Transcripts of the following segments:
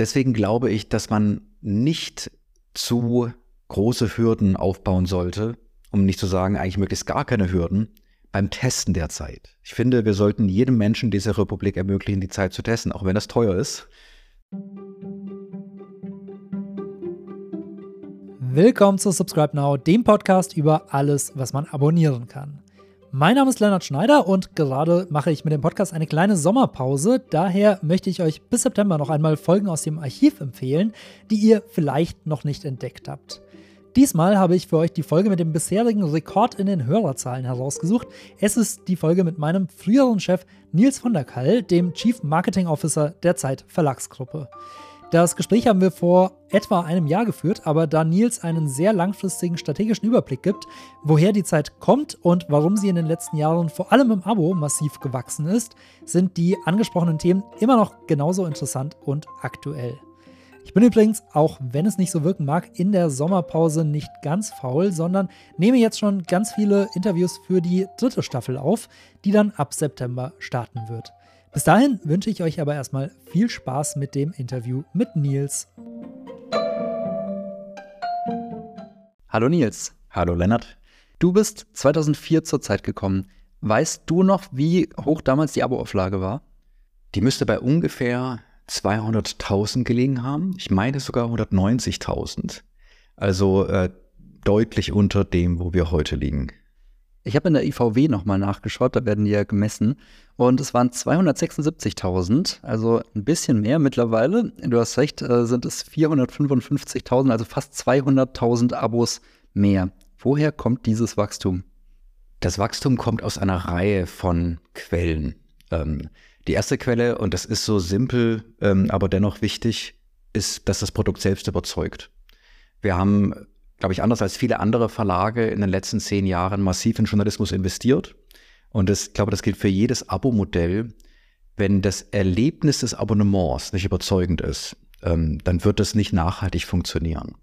deswegen glaube ich, dass man nicht zu große Hürden aufbauen sollte, um nicht zu sagen, eigentlich möglichst gar keine Hürden, beim Testen der Zeit. Ich finde, wir sollten jedem Menschen dieser Republik ermöglichen, die Zeit zu testen, auch wenn das teuer ist. Willkommen zu Subscribe Now, dem Podcast über alles, was man abonnieren kann. Mein Name ist Leonard Schneider und gerade mache ich mit dem Podcast eine kleine Sommerpause. Daher möchte ich euch bis September noch einmal Folgen aus dem Archiv empfehlen, die ihr vielleicht noch nicht entdeckt habt. Diesmal habe ich für euch die Folge mit dem bisherigen Rekord in den Hörerzahlen herausgesucht. Es ist die Folge mit meinem früheren Chef Nils von der Kall, dem Chief Marketing Officer der Zeit Verlagsgruppe. Das Gespräch haben wir vor etwa einem Jahr geführt, aber da Nils einen sehr langfristigen strategischen Überblick gibt, woher die Zeit kommt und warum sie in den letzten Jahren vor allem im Abo massiv gewachsen ist, sind die angesprochenen Themen immer noch genauso interessant und aktuell. Ich bin übrigens, auch wenn es nicht so wirken mag, in der Sommerpause nicht ganz faul, sondern nehme jetzt schon ganz viele Interviews für die dritte Staffel auf, die dann ab September starten wird. Bis dahin wünsche ich euch aber erstmal viel Spaß mit dem Interview mit Nils. Hallo Nils. Hallo Lennart. Du bist 2004 zur Zeit gekommen. Weißt du noch, wie hoch damals die Aboauflage war? Die müsste bei ungefähr 200.000 gelegen haben. Ich meine sogar 190.000. Also äh, deutlich unter dem, wo wir heute liegen. Ich habe in der IVW nochmal nachgeschaut, da werden die ja gemessen. Und es waren 276.000, also ein bisschen mehr mittlerweile. Du hast recht, äh, sind es 455.000, also fast 200.000 Abos mehr. Woher kommt dieses Wachstum? Das Wachstum kommt aus einer Reihe von Quellen. Ähm, die erste Quelle, und das ist so simpel, ähm, aber dennoch wichtig, ist, dass das Produkt selbst überzeugt. Wir haben glaube ich, anders als viele andere Verlage in den letzten zehn Jahren massiv in Journalismus investiert. Und das, ich glaube, das gilt für jedes Abo-Modell. Wenn das Erlebnis des Abonnements nicht überzeugend ist, ähm, dann wird das nicht nachhaltig funktionieren.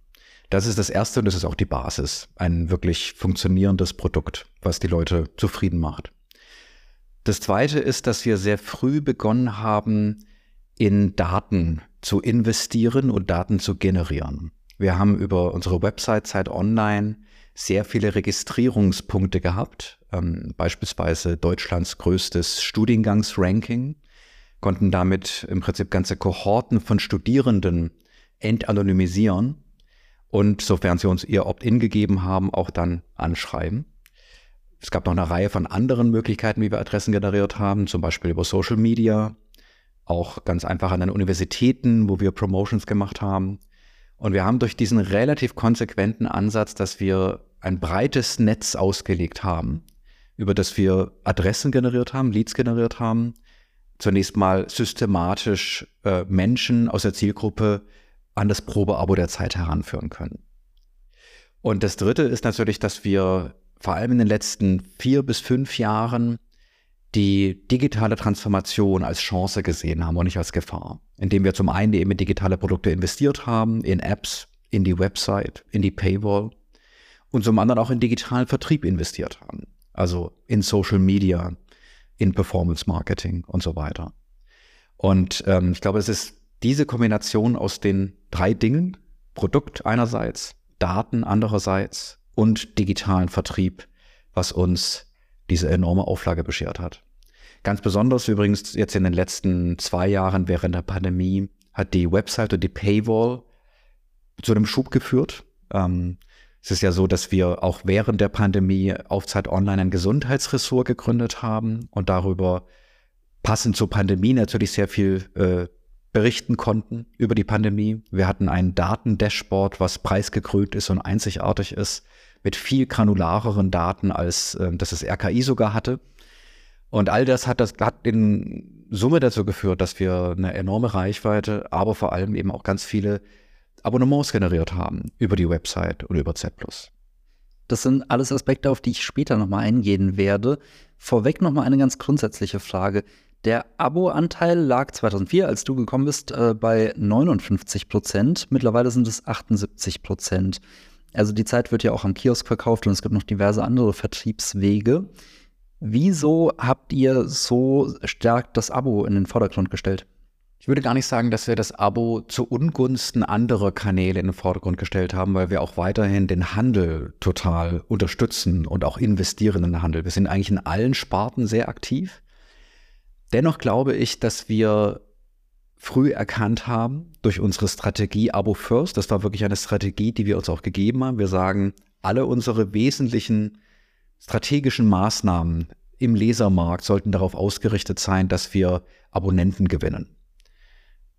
Das ist das Erste und das ist auch die Basis. Ein wirklich funktionierendes Produkt, was die Leute zufrieden macht. Das Zweite ist, dass wir sehr früh begonnen haben, in Daten zu investieren und Daten zu generieren. Wir haben über unsere Website Zeit Online sehr viele Registrierungspunkte gehabt, ähm, beispielsweise Deutschlands größtes Studiengangsranking, konnten damit im Prinzip ganze Kohorten von Studierenden entanonymisieren und sofern sie uns ihr Opt-in gegeben haben, auch dann anschreiben. Es gab noch eine Reihe von anderen Möglichkeiten, wie wir Adressen generiert haben, zum Beispiel über Social Media, auch ganz einfach an den Universitäten, wo wir Promotions gemacht haben. Und wir haben durch diesen relativ konsequenten Ansatz, dass wir ein breites Netz ausgelegt haben, über das wir Adressen generiert haben, Leads generiert haben, zunächst mal systematisch äh, Menschen aus der Zielgruppe an das Probeabo der Zeit heranführen können. Und das Dritte ist natürlich, dass wir vor allem in den letzten vier bis fünf Jahren die digitale Transformation als Chance gesehen haben und nicht als Gefahr. Indem wir zum einen eben in digitale Produkte investiert haben, in Apps, in die Website, in die Paywall und zum anderen auch in digitalen Vertrieb investiert haben. Also in Social Media, in Performance Marketing und so weiter. Und ähm, ich glaube, es ist diese Kombination aus den drei Dingen, Produkt einerseits, Daten andererseits und digitalen Vertrieb, was uns diese enorme Auflage beschert hat. Ganz besonders übrigens jetzt in den letzten zwei Jahren während der Pandemie hat die Website und die Paywall zu einem Schub geführt. Ähm, es ist ja so, dass wir auch während der Pandemie auf Zeit Online ein Gesundheitsressort gegründet haben und darüber passend zur Pandemie natürlich sehr viel äh, berichten konnten über die Pandemie. Wir hatten ein Datendashboard, was preisgekrönt ist und einzigartig ist mit viel granulareren Daten, als äh, das das RKI sogar hatte. Und all das hat das hat in Summe dazu geführt, dass wir eine enorme Reichweite, aber vor allem eben auch ganz viele Abonnements generiert haben über die Website und über Z+. Das sind alles Aspekte, auf die ich später nochmal eingehen werde. Vorweg nochmal eine ganz grundsätzliche Frage. Der Abo-Anteil lag 2004, als du gekommen bist, äh, bei 59 Prozent. Mittlerweile sind es 78 Prozent. Also die Zeit wird ja auch am Kiosk verkauft und es gibt noch diverse andere Vertriebswege. Wieso habt ihr so stark das Abo in den Vordergrund gestellt? Ich würde gar nicht sagen, dass wir das Abo zu Ungunsten anderer Kanäle in den Vordergrund gestellt haben, weil wir auch weiterhin den Handel total unterstützen und auch investieren in den Handel. Wir sind eigentlich in allen Sparten sehr aktiv. Dennoch glaube ich, dass wir früh erkannt haben durch unsere Strategie Abo First. Das war wirklich eine Strategie, die wir uns auch gegeben haben. Wir sagen, alle unsere wesentlichen strategischen Maßnahmen im Lesermarkt sollten darauf ausgerichtet sein, dass wir Abonnenten gewinnen.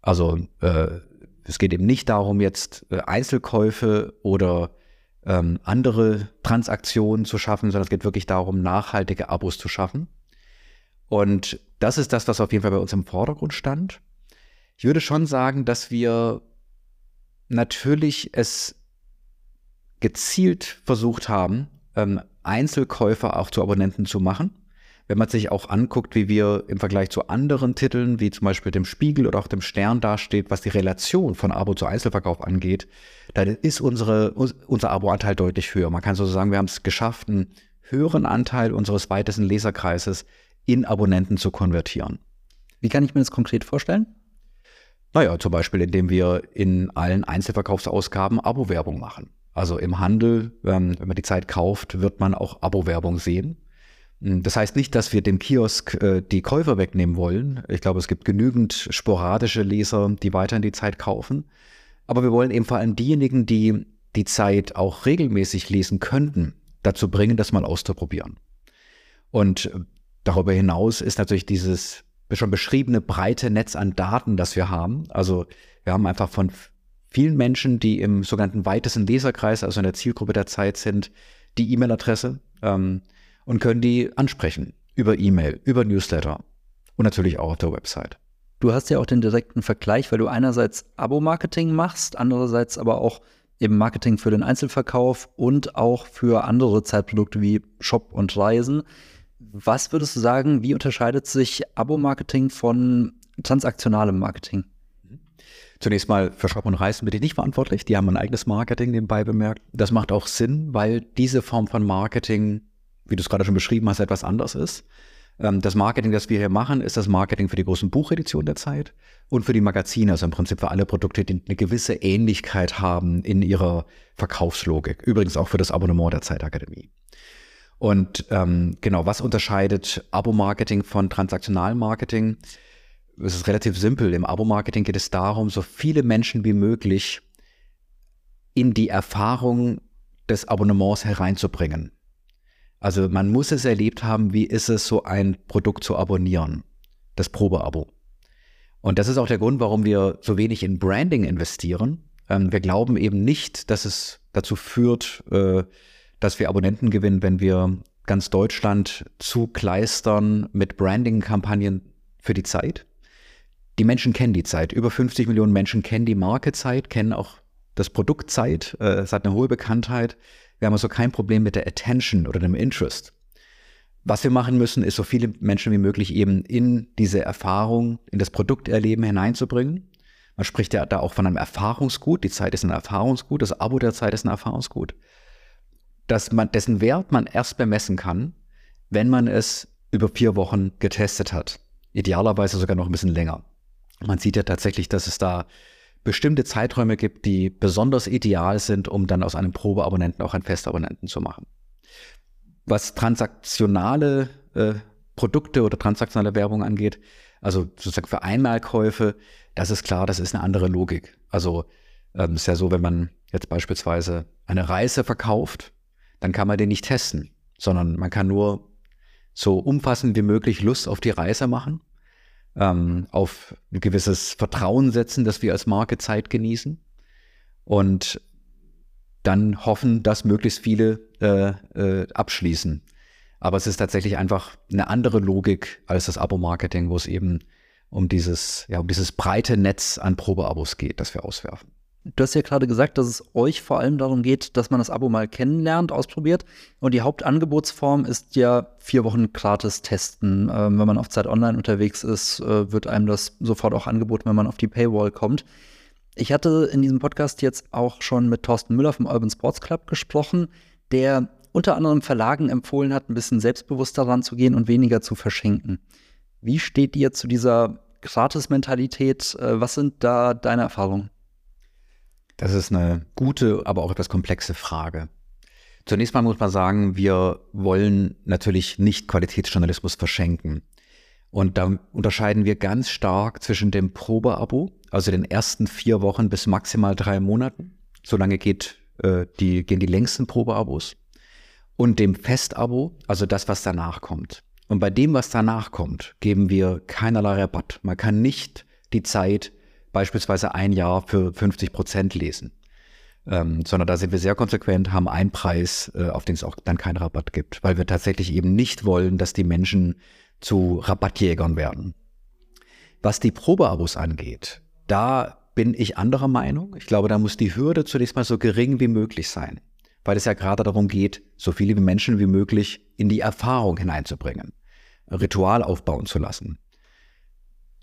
Also äh, es geht eben nicht darum, jetzt äh, Einzelkäufe oder ähm, andere Transaktionen zu schaffen, sondern es geht wirklich darum, nachhaltige Abos zu schaffen. Und das ist das, was auf jeden Fall bei uns im Vordergrund stand. Ich würde schon sagen, dass wir natürlich es gezielt versucht haben, ähm, Einzelkäufer auch zu Abonnenten zu machen wenn man sich auch anguckt, wie wir im Vergleich zu anderen Titeln, wie zum Beispiel dem Spiegel oder auch dem Stern dasteht, was die Relation von Abo zu Einzelverkauf angeht, dann ist unsere, unser Abo-Anteil deutlich höher. Man kann so sagen, wir haben es geschafft, einen höheren Anteil unseres weitesten Leserkreises in Abonnenten zu konvertieren. Wie kann ich mir das konkret vorstellen? Naja, zum Beispiel, indem wir in allen Einzelverkaufsausgaben Abo-Werbung machen. Also im Handel, ähm, wenn man die Zeit kauft, wird man auch Abo-Werbung sehen. Hm, das heißt nicht, dass wir dem Kiosk äh, die Käufer wegnehmen wollen. Ich glaube, es gibt genügend sporadische Leser, die weiterhin die Zeit kaufen. Aber wir wollen eben vor allem diejenigen, die die Zeit auch regelmäßig lesen könnten, dazu bringen, das mal auszuprobieren. Und äh, darüber hinaus ist natürlich dieses schon beschriebene breite Netz an Daten, das wir haben. Also wir haben einfach von vielen Menschen, die im sogenannten weitesten Leserkreis, also in der Zielgruppe der Zeit sind, die E-Mail-Adresse. Ähm, und können die ansprechen über E-Mail, über Newsletter und natürlich auch auf der Website. Du hast ja auch den direkten Vergleich, weil du einerseits Abo-Marketing machst, andererseits aber auch eben Marketing für den Einzelverkauf und auch für andere Zeitprodukte wie Shop und Reisen. Was würdest du sagen, wie unterscheidet sich Abo-Marketing von transaktionalem Marketing? Zunächst mal für Shop und Reisen bin ich nicht verantwortlich. Die haben ein eigenes Marketing nebenbei bemerkt. Das macht auch Sinn, weil diese Form von Marketing wie du es gerade schon beschrieben hast, etwas anders ist. Ähm, das Marketing, das wir hier machen, ist das Marketing für die großen Bucheditionen der Zeit und für die Magazine, also im Prinzip für alle Produkte, die eine gewisse Ähnlichkeit haben in ihrer Verkaufslogik. Übrigens auch für das Abonnement der Zeitakademie. Und ähm, genau, was unterscheidet Abo-Marketing von Transaktionalmarketing? Es ist relativ simpel. Im Abo-Marketing geht es darum, so viele Menschen wie möglich in die Erfahrung des Abonnements hereinzubringen. Also man muss es erlebt haben, wie ist es, so ein Produkt zu abonnieren, das Probeabo. Und das ist auch der Grund, warum wir so wenig in Branding investieren. Ähm, wir glauben eben nicht, dass es dazu führt, äh, dass wir Abonnenten gewinnen, wenn wir ganz Deutschland zukleistern mit Branding-Kampagnen für die Zeit. Die Menschen kennen die Zeit. Über 50 Millionen Menschen kennen die Marke Zeit, kennen auch das Produkt Zeit. Äh, es hat eine hohe Bekanntheit. Wir haben also kein Problem mit der Attention oder dem Interest. Was wir machen müssen, ist so viele Menschen wie möglich eben in diese Erfahrung, in das Produkterleben hineinzubringen. Man spricht ja da auch von einem Erfahrungsgut. Die Zeit ist ein Erfahrungsgut. Das Abo der Zeit ist ein Erfahrungsgut. Dass man, dessen Wert man erst bemessen kann, wenn man es über vier Wochen getestet hat. Idealerweise sogar noch ein bisschen länger. Man sieht ja tatsächlich, dass es da bestimmte Zeiträume gibt, die besonders ideal sind, um dann aus einem Probeabonnenten auch einen Festabonnenten zu machen. Was transaktionale äh, Produkte oder transaktionale Werbung angeht, also sozusagen für Einmalkäufe, das ist klar, das ist eine andere Logik. Also ähm, ist ja so, wenn man jetzt beispielsweise eine Reise verkauft, dann kann man den nicht testen, sondern man kann nur so umfassend wie möglich Lust auf die Reise machen ähm, auf ein gewisses Vertrauen setzen, dass wir als Marke Zeit genießen und dann hoffen, dass möglichst viele äh, äh, abschließen. Aber es ist tatsächlich einfach eine andere Logik als das Abo-Marketing, wo es eben um dieses, ja, um dieses breite Netz an Probeabos geht, das wir auswerfen. Du hast ja gerade gesagt, dass es euch vor allem darum geht, dass man das Abo mal kennenlernt, ausprobiert. Und die Hauptangebotsform ist ja vier Wochen gratis testen. Ähm, wenn man auf Zeit Online unterwegs ist, äh, wird einem das sofort auch angeboten, wenn man auf die Paywall kommt. Ich hatte in diesem Podcast jetzt auch schon mit Thorsten Müller vom Urban Sports Club gesprochen, der unter anderem Verlagen empfohlen hat, ein bisschen selbstbewusster ranzugehen und weniger zu verschenken. Wie steht ihr zu dieser Gratis-Mentalität. Äh, was sind da deine Erfahrungen? Das ist eine gute, aber auch etwas komplexe Frage. Zunächst mal muss man sagen, wir wollen natürlich nicht Qualitätsjournalismus verschenken. Und da unterscheiden wir ganz stark zwischen dem Probeabo, also den ersten vier Wochen bis maximal drei Monaten. So lange geht, äh, die, gehen die längsten Probeabos. Und dem Festabo, also das, was danach kommt. Und bei dem, was danach kommt, geben wir keinerlei Rabatt. Man kann nicht die Zeit beispielsweise ein Jahr für 50 Prozent lesen. Ähm, sondern da sind wir sehr konsequent, haben einen Preis, äh, auf den es auch dann keinen Rabatt gibt, weil wir tatsächlich eben nicht wollen, dass die Menschen zu Rabattjägern werden. Was die Probeabos angeht, da bin ich anderer Meinung. Ich glaube, da muss die Hürde zunächst mal so gering wie möglich sein, weil es ja gerade darum geht, so viele Menschen wie möglich in die Erfahrung hineinzubringen, Ritual aufbauen zu lassen,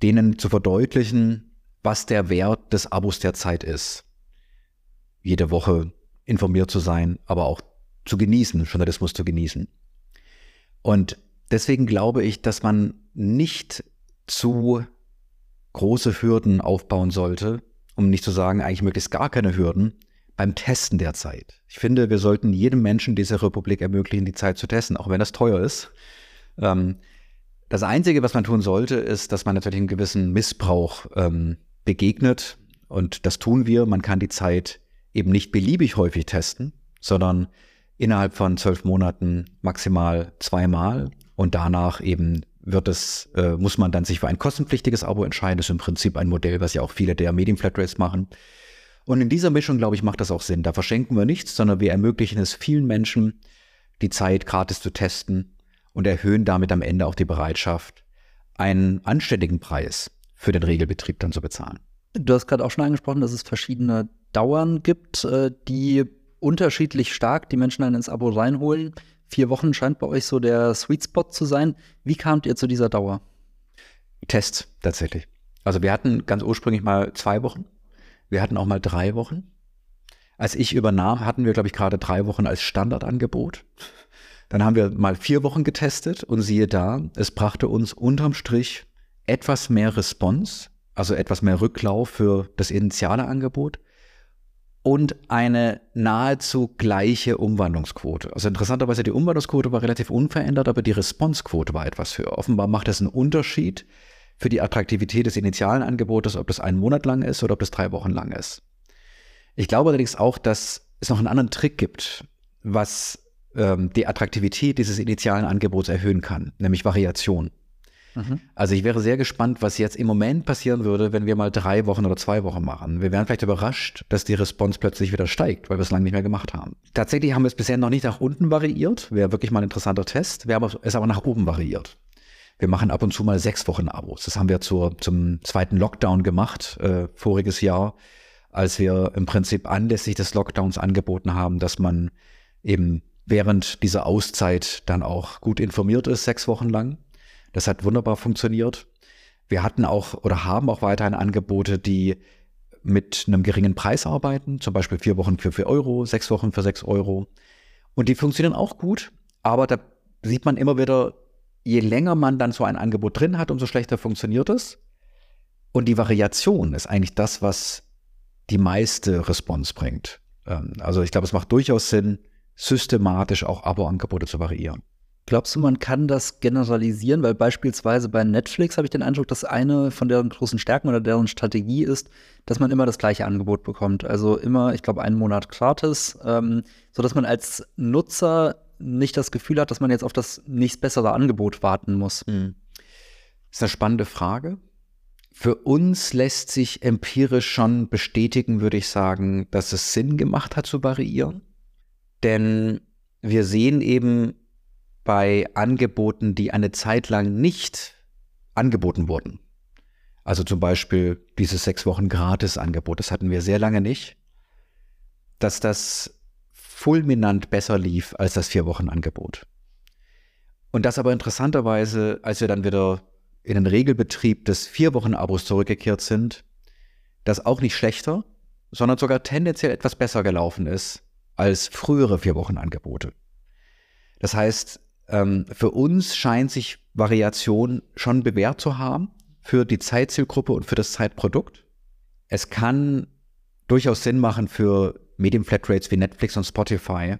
denen zu verdeutlichen, was der Wert des Abos der Zeit ist. Jede Woche informiert zu sein, aber auch zu genießen, Journalismus zu genießen. Und deswegen glaube ich, dass man nicht zu große Hürden aufbauen sollte, um nicht zu sagen, eigentlich möglichst gar keine Hürden, beim Testen der Zeit. Ich finde, wir sollten jedem Menschen dieser Republik ermöglichen, die Zeit zu testen, auch wenn das teuer ist. Ähm, das Einzige, was man tun sollte, ist, dass man natürlich einen gewissen Missbrauch ähm, begegnet. Und das tun wir. Man kann die Zeit eben nicht beliebig häufig testen, sondern innerhalb von zwölf Monaten maximal zweimal und danach eben wird es, äh, muss man dann sich für ein kostenpflichtiges Abo entscheiden. Das ist im Prinzip ein Modell, was ja auch viele der Medienflatrates machen. Und in dieser Mischung, glaube ich, macht das auch Sinn. Da verschenken wir nichts, sondern wir ermöglichen es vielen Menschen, die Zeit gratis zu testen und erhöhen damit am Ende auch die Bereitschaft, einen anständigen Preis für den Regelbetrieb dann zu bezahlen. Du hast gerade auch schon angesprochen, dass es verschiedene Dauern gibt, äh, die unterschiedlich stark die Menschen dann ins Abo reinholen. Vier Wochen scheint bei euch so der Sweet Spot zu sein. Wie kamt ihr zu dieser Dauer? Tests tatsächlich. Also wir hatten ganz ursprünglich mal zwei Wochen. Wir hatten auch mal drei Wochen. Als ich übernahm, hatten wir, glaube ich, gerade drei Wochen als Standardangebot. Dann haben wir mal vier Wochen getestet und siehe da, es brachte uns unterm Strich etwas mehr Response, also etwas mehr Rücklauf für das initiale Angebot und eine nahezu gleiche Umwandlungsquote. Also interessanterweise die Umwandlungsquote war relativ unverändert, aber die Responsequote war etwas höher. Offenbar macht es einen Unterschied für die Attraktivität des initialen Angebotes, ob das einen Monat lang ist oder ob das drei Wochen lang ist. Ich glaube allerdings auch, dass es noch einen anderen Trick gibt, was ähm, die Attraktivität dieses initialen Angebots erhöhen kann, nämlich Variation. Mhm. Also ich wäre sehr gespannt, was jetzt im Moment passieren würde, wenn wir mal drei Wochen oder zwei Wochen machen. Wir wären vielleicht überrascht, dass die Response plötzlich wieder steigt, weil wir es lange nicht mehr gemacht haben. Tatsächlich haben wir es bisher noch nicht nach unten variiert. Wäre wirklich mal ein interessanter Test. Wir haben es aber nach oben variiert. Wir machen ab und zu mal sechs Wochen Abos. Das haben wir zur, zum zweiten Lockdown gemacht, äh, voriges Jahr, als wir im Prinzip anlässlich des Lockdowns angeboten haben, dass man eben während dieser Auszeit dann auch gut informiert ist, sechs Wochen lang. Das hat wunderbar funktioniert. Wir hatten auch oder haben auch weiterhin Angebote, die mit einem geringen Preis arbeiten, zum Beispiel vier Wochen für vier Euro, sechs Wochen für sechs Euro. Und die funktionieren auch gut, aber da sieht man immer wieder, je länger man dann so ein Angebot drin hat, umso schlechter funktioniert es. Und die Variation ist eigentlich das, was die meiste Response bringt. Ähm, also ich glaube, es macht durchaus Sinn, systematisch auch Abo-Angebote zu variieren. Glaubst du, man kann das generalisieren? Weil beispielsweise bei Netflix habe ich den Eindruck, dass eine von deren großen Stärken oder deren Strategie ist, dass man immer das gleiche Angebot bekommt. Also immer, ich glaube, einen Monat gratis, ähm, sodass man als Nutzer nicht das Gefühl hat, dass man jetzt auf das nächst bessere Angebot warten muss. Das ist eine spannende Frage. Für uns lässt sich empirisch schon bestätigen, würde ich sagen, dass es Sinn gemacht hat zu variieren. Denn wir sehen eben, bei Angeboten, die eine Zeit lang nicht angeboten wurden. Also zum Beispiel dieses sechs Wochen Gratis-Angebot, das hatten wir sehr lange nicht, dass das fulminant besser lief als das vier Wochen Angebot. Und das aber interessanterweise, als wir dann wieder in den Regelbetrieb des vier Wochen Abos zurückgekehrt sind, das auch nicht schlechter, sondern sogar tendenziell etwas besser gelaufen ist als frühere vier Wochen Angebote. Das heißt, ähm, für uns scheint sich Variation schon bewährt zu haben. für die Zeitzielgruppe und für das Zeitprodukt. Es kann durchaus Sinn machen für Medienflatrates wie Netflix und Spotify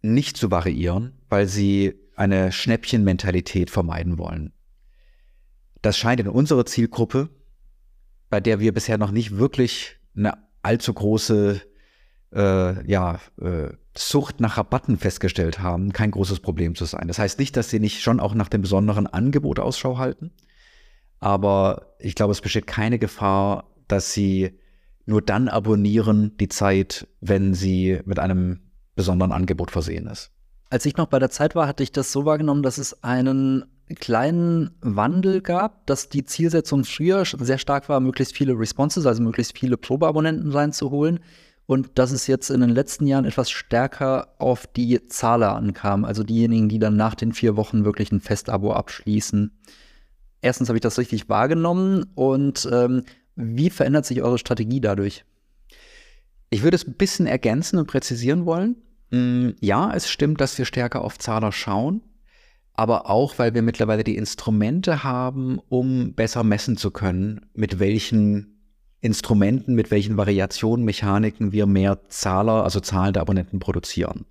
nicht zu variieren, weil sie eine Schnäppchenmentalität vermeiden wollen. Das scheint in unserer Zielgruppe, bei der wir bisher noch nicht wirklich eine allzu große äh, ja, äh, Sucht nach Rabatten festgestellt haben, kein großes Problem zu sein. Das heißt nicht, dass sie nicht schon auch nach dem besonderen Angebot Ausschau halten, aber ich glaube, es besteht keine Gefahr, dass sie nur dann abonnieren die Zeit, wenn sie mit einem besonderen Angebot versehen ist. Als ich noch bei der Zeit war, hatte ich das so wahrgenommen, dass es einen kleinen Wandel gab, dass die Zielsetzung früher sehr stark war, möglichst viele Responses, also möglichst viele Probeabonnenten reinzuholen. Und dass es jetzt in den letzten Jahren etwas stärker auf die Zahler ankam, also diejenigen, die dann nach den vier Wochen wirklich ein Festabo abschließen. Erstens habe ich das richtig wahrgenommen und ähm, wie verändert sich eure Strategie dadurch? Ich würde es ein bisschen ergänzen und präzisieren wollen. Mm, ja, es stimmt, dass wir stärker auf Zahler schauen, aber auch, weil wir mittlerweile die Instrumente haben, um besser messen zu können, mit welchen Instrumenten, mit welchen Variationen, Mechaniken wir mehr Zahler, also zahlende Abonnenten produzieren.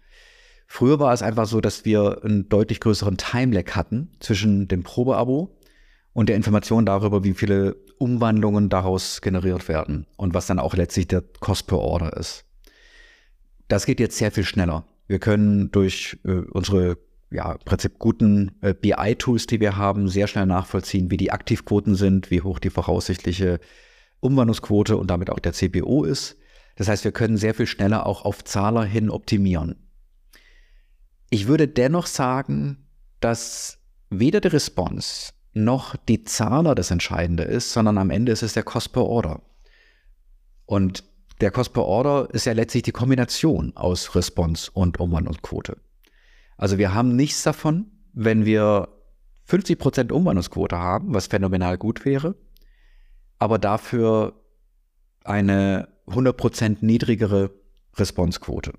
Früher war es einfach so, dass wir einen deutlich größeren Timelag hatten zwischen dem Probeabo und der Information darüber, wie viele Umwandlungen daraus generiert werden und was dann auch letztlich der Cost per Order ist. Das geht jetzt sehr viel schneller. Wir können durch äh, unsere ja, im Prinzip guten äh, BI-Tools, die wir haben, sehr schnell nachvollziehen, wie die Aktivquoten sind, wie hoch die voraussichtliche Umwandlungsquote und damit auch der CPO ist. Das heißt, wir können sehr viel schneller auch auf Zahler hin optimieren. Ich würde dennoch sagen, dass weder die Response noch die Zahler das Entscheidende ist, sondern am Ende ist es der Cost per Order. Und der Cost per Order ist ja letztlich die Kombination aus Response und Umwandlungsquote. Also wir haben nichts davon, wenn wir 50% Umwandlungsquote haben, was phänomenal gut wäre, aber dafür eine 100% niedrigere Responsequote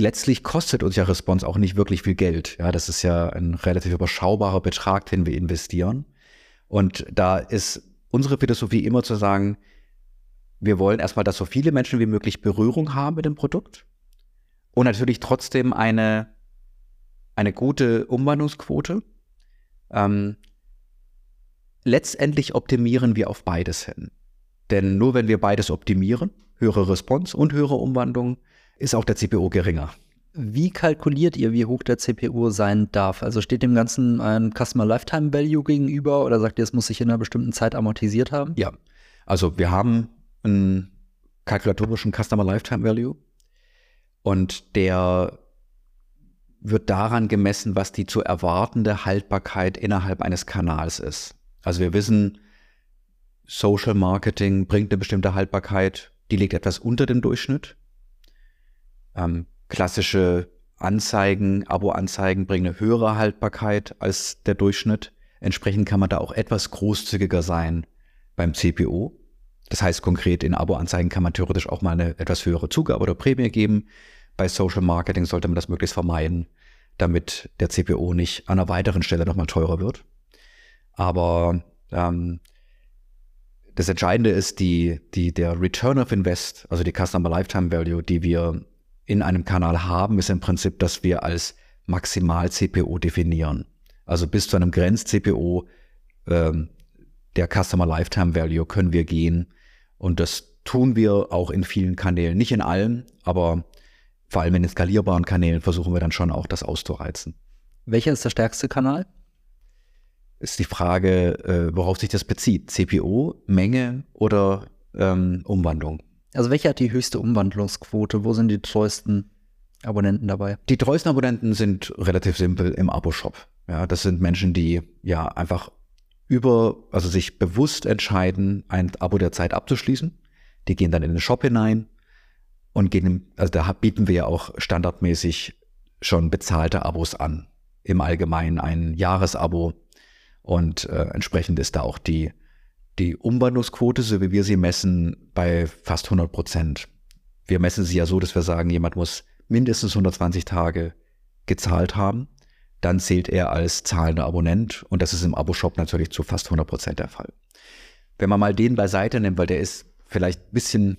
letztlich kostet uns ja Response auch nicht wirklich viel Geld. Ja, das ist ja ein relativ überschaubarer Betrag, den wir investieren. Und da ist unsere Philosophie immer zu sagen, wir wollen erstmal, dass so viele Menschen wie möglich Berührung haben mit dem Produkt und natürlich trotzdem eine, eine gute Umwandlungsquote. Ähm, letztendlich optimieren wir auf beides hin. Denn nur wenn wir beides optimieren, höhere Response und höhere Umwandlung, ist auch der CPO geringer. Wie kalkuliert ihr, wie hoch der CPO sein darf? Also steht dem Ganzen ein Customer Lifetime Value gegenüber oder sagt ihr, es muss sich in einer bestimmten Zeit amortisiert haben? Ja, also wir haben einen kalkulatorischen Customer Lifetime Value und der wird daran gemessen, was die zu erwartende Haltbarkeit innerhalb eines Kanals ist. Also wir wissen, Social Marketing bringt eine bestimmte Haltbarkeit, die liegt etwas unter dem Durchschnitt. Ähm, klassische Anzeigen, Abo-Anzeigen bringen eine höhere Haltbarkeit als der Durchschnitt. Entsprechend kann man da auch etwas großzügiger sein beim CPO. Das heißt konkret, in Abo-Anzeigen kann man theoretisch auch mal eine etwas höhere Zugabe oder Prämie geben. Bei Social Marketing sollte man das möglichst vermeiden, damit der CPO nicht an einer weiteren Stelle nochmal teurer wird. Aber ähm, das Entscheidende ist die, die, der Return of Invest, also die Customer Lifetime Value, die wir in einem Kanal haben, ist im Prinzip, dass wir als Maximal-CPO definieren. Also bis zu einem Grenz-CPO ähm, der Customer Lifetime Value können wir gehen. Und das tun wir auch in vielen Kanälen. Nicht in allen, aber vor allem in den skalierbaren Kanälen versuchen wir dann schon auch das auszureizen. Welcher ist der stärkste Kanal? Ist die Frage, äh, worauf sich das bezieht. CPO, Menge oder ähm, Umwandlung? Also welche hat die höchste Umwandlungsquote? Wo sind die treuesten Abonnenten dabei? Die treuesten Abonnenten sind relativ simpel im Abo-Shop. Ja, das sind Menschen, die ja einfach über, also sich bewusst entscheiden, ein Abo der Zeit abzuschließen. Die gehen dann in den Shop hinein und gehen, also da bieten wir ja auch standardmäßig schon bezahlte Abos an. Im Allgemeinen ein Jahresabo und äh, entsprechend ist da auch die die Umwandlungsquote, so wie wir sie messen, bei fast 100 Prozent. Wir messen sie ja so, dass wir sagen, jemand muss mindestens 120 Tage gezahlt haben, dann zählt er als zahlender Abonnent und das ist im Abo-Shop natürlich zu fast 100 Prozent der Fall. Wenn man mal den beiseite nimmt, weil der ist vielleicht ein bisschen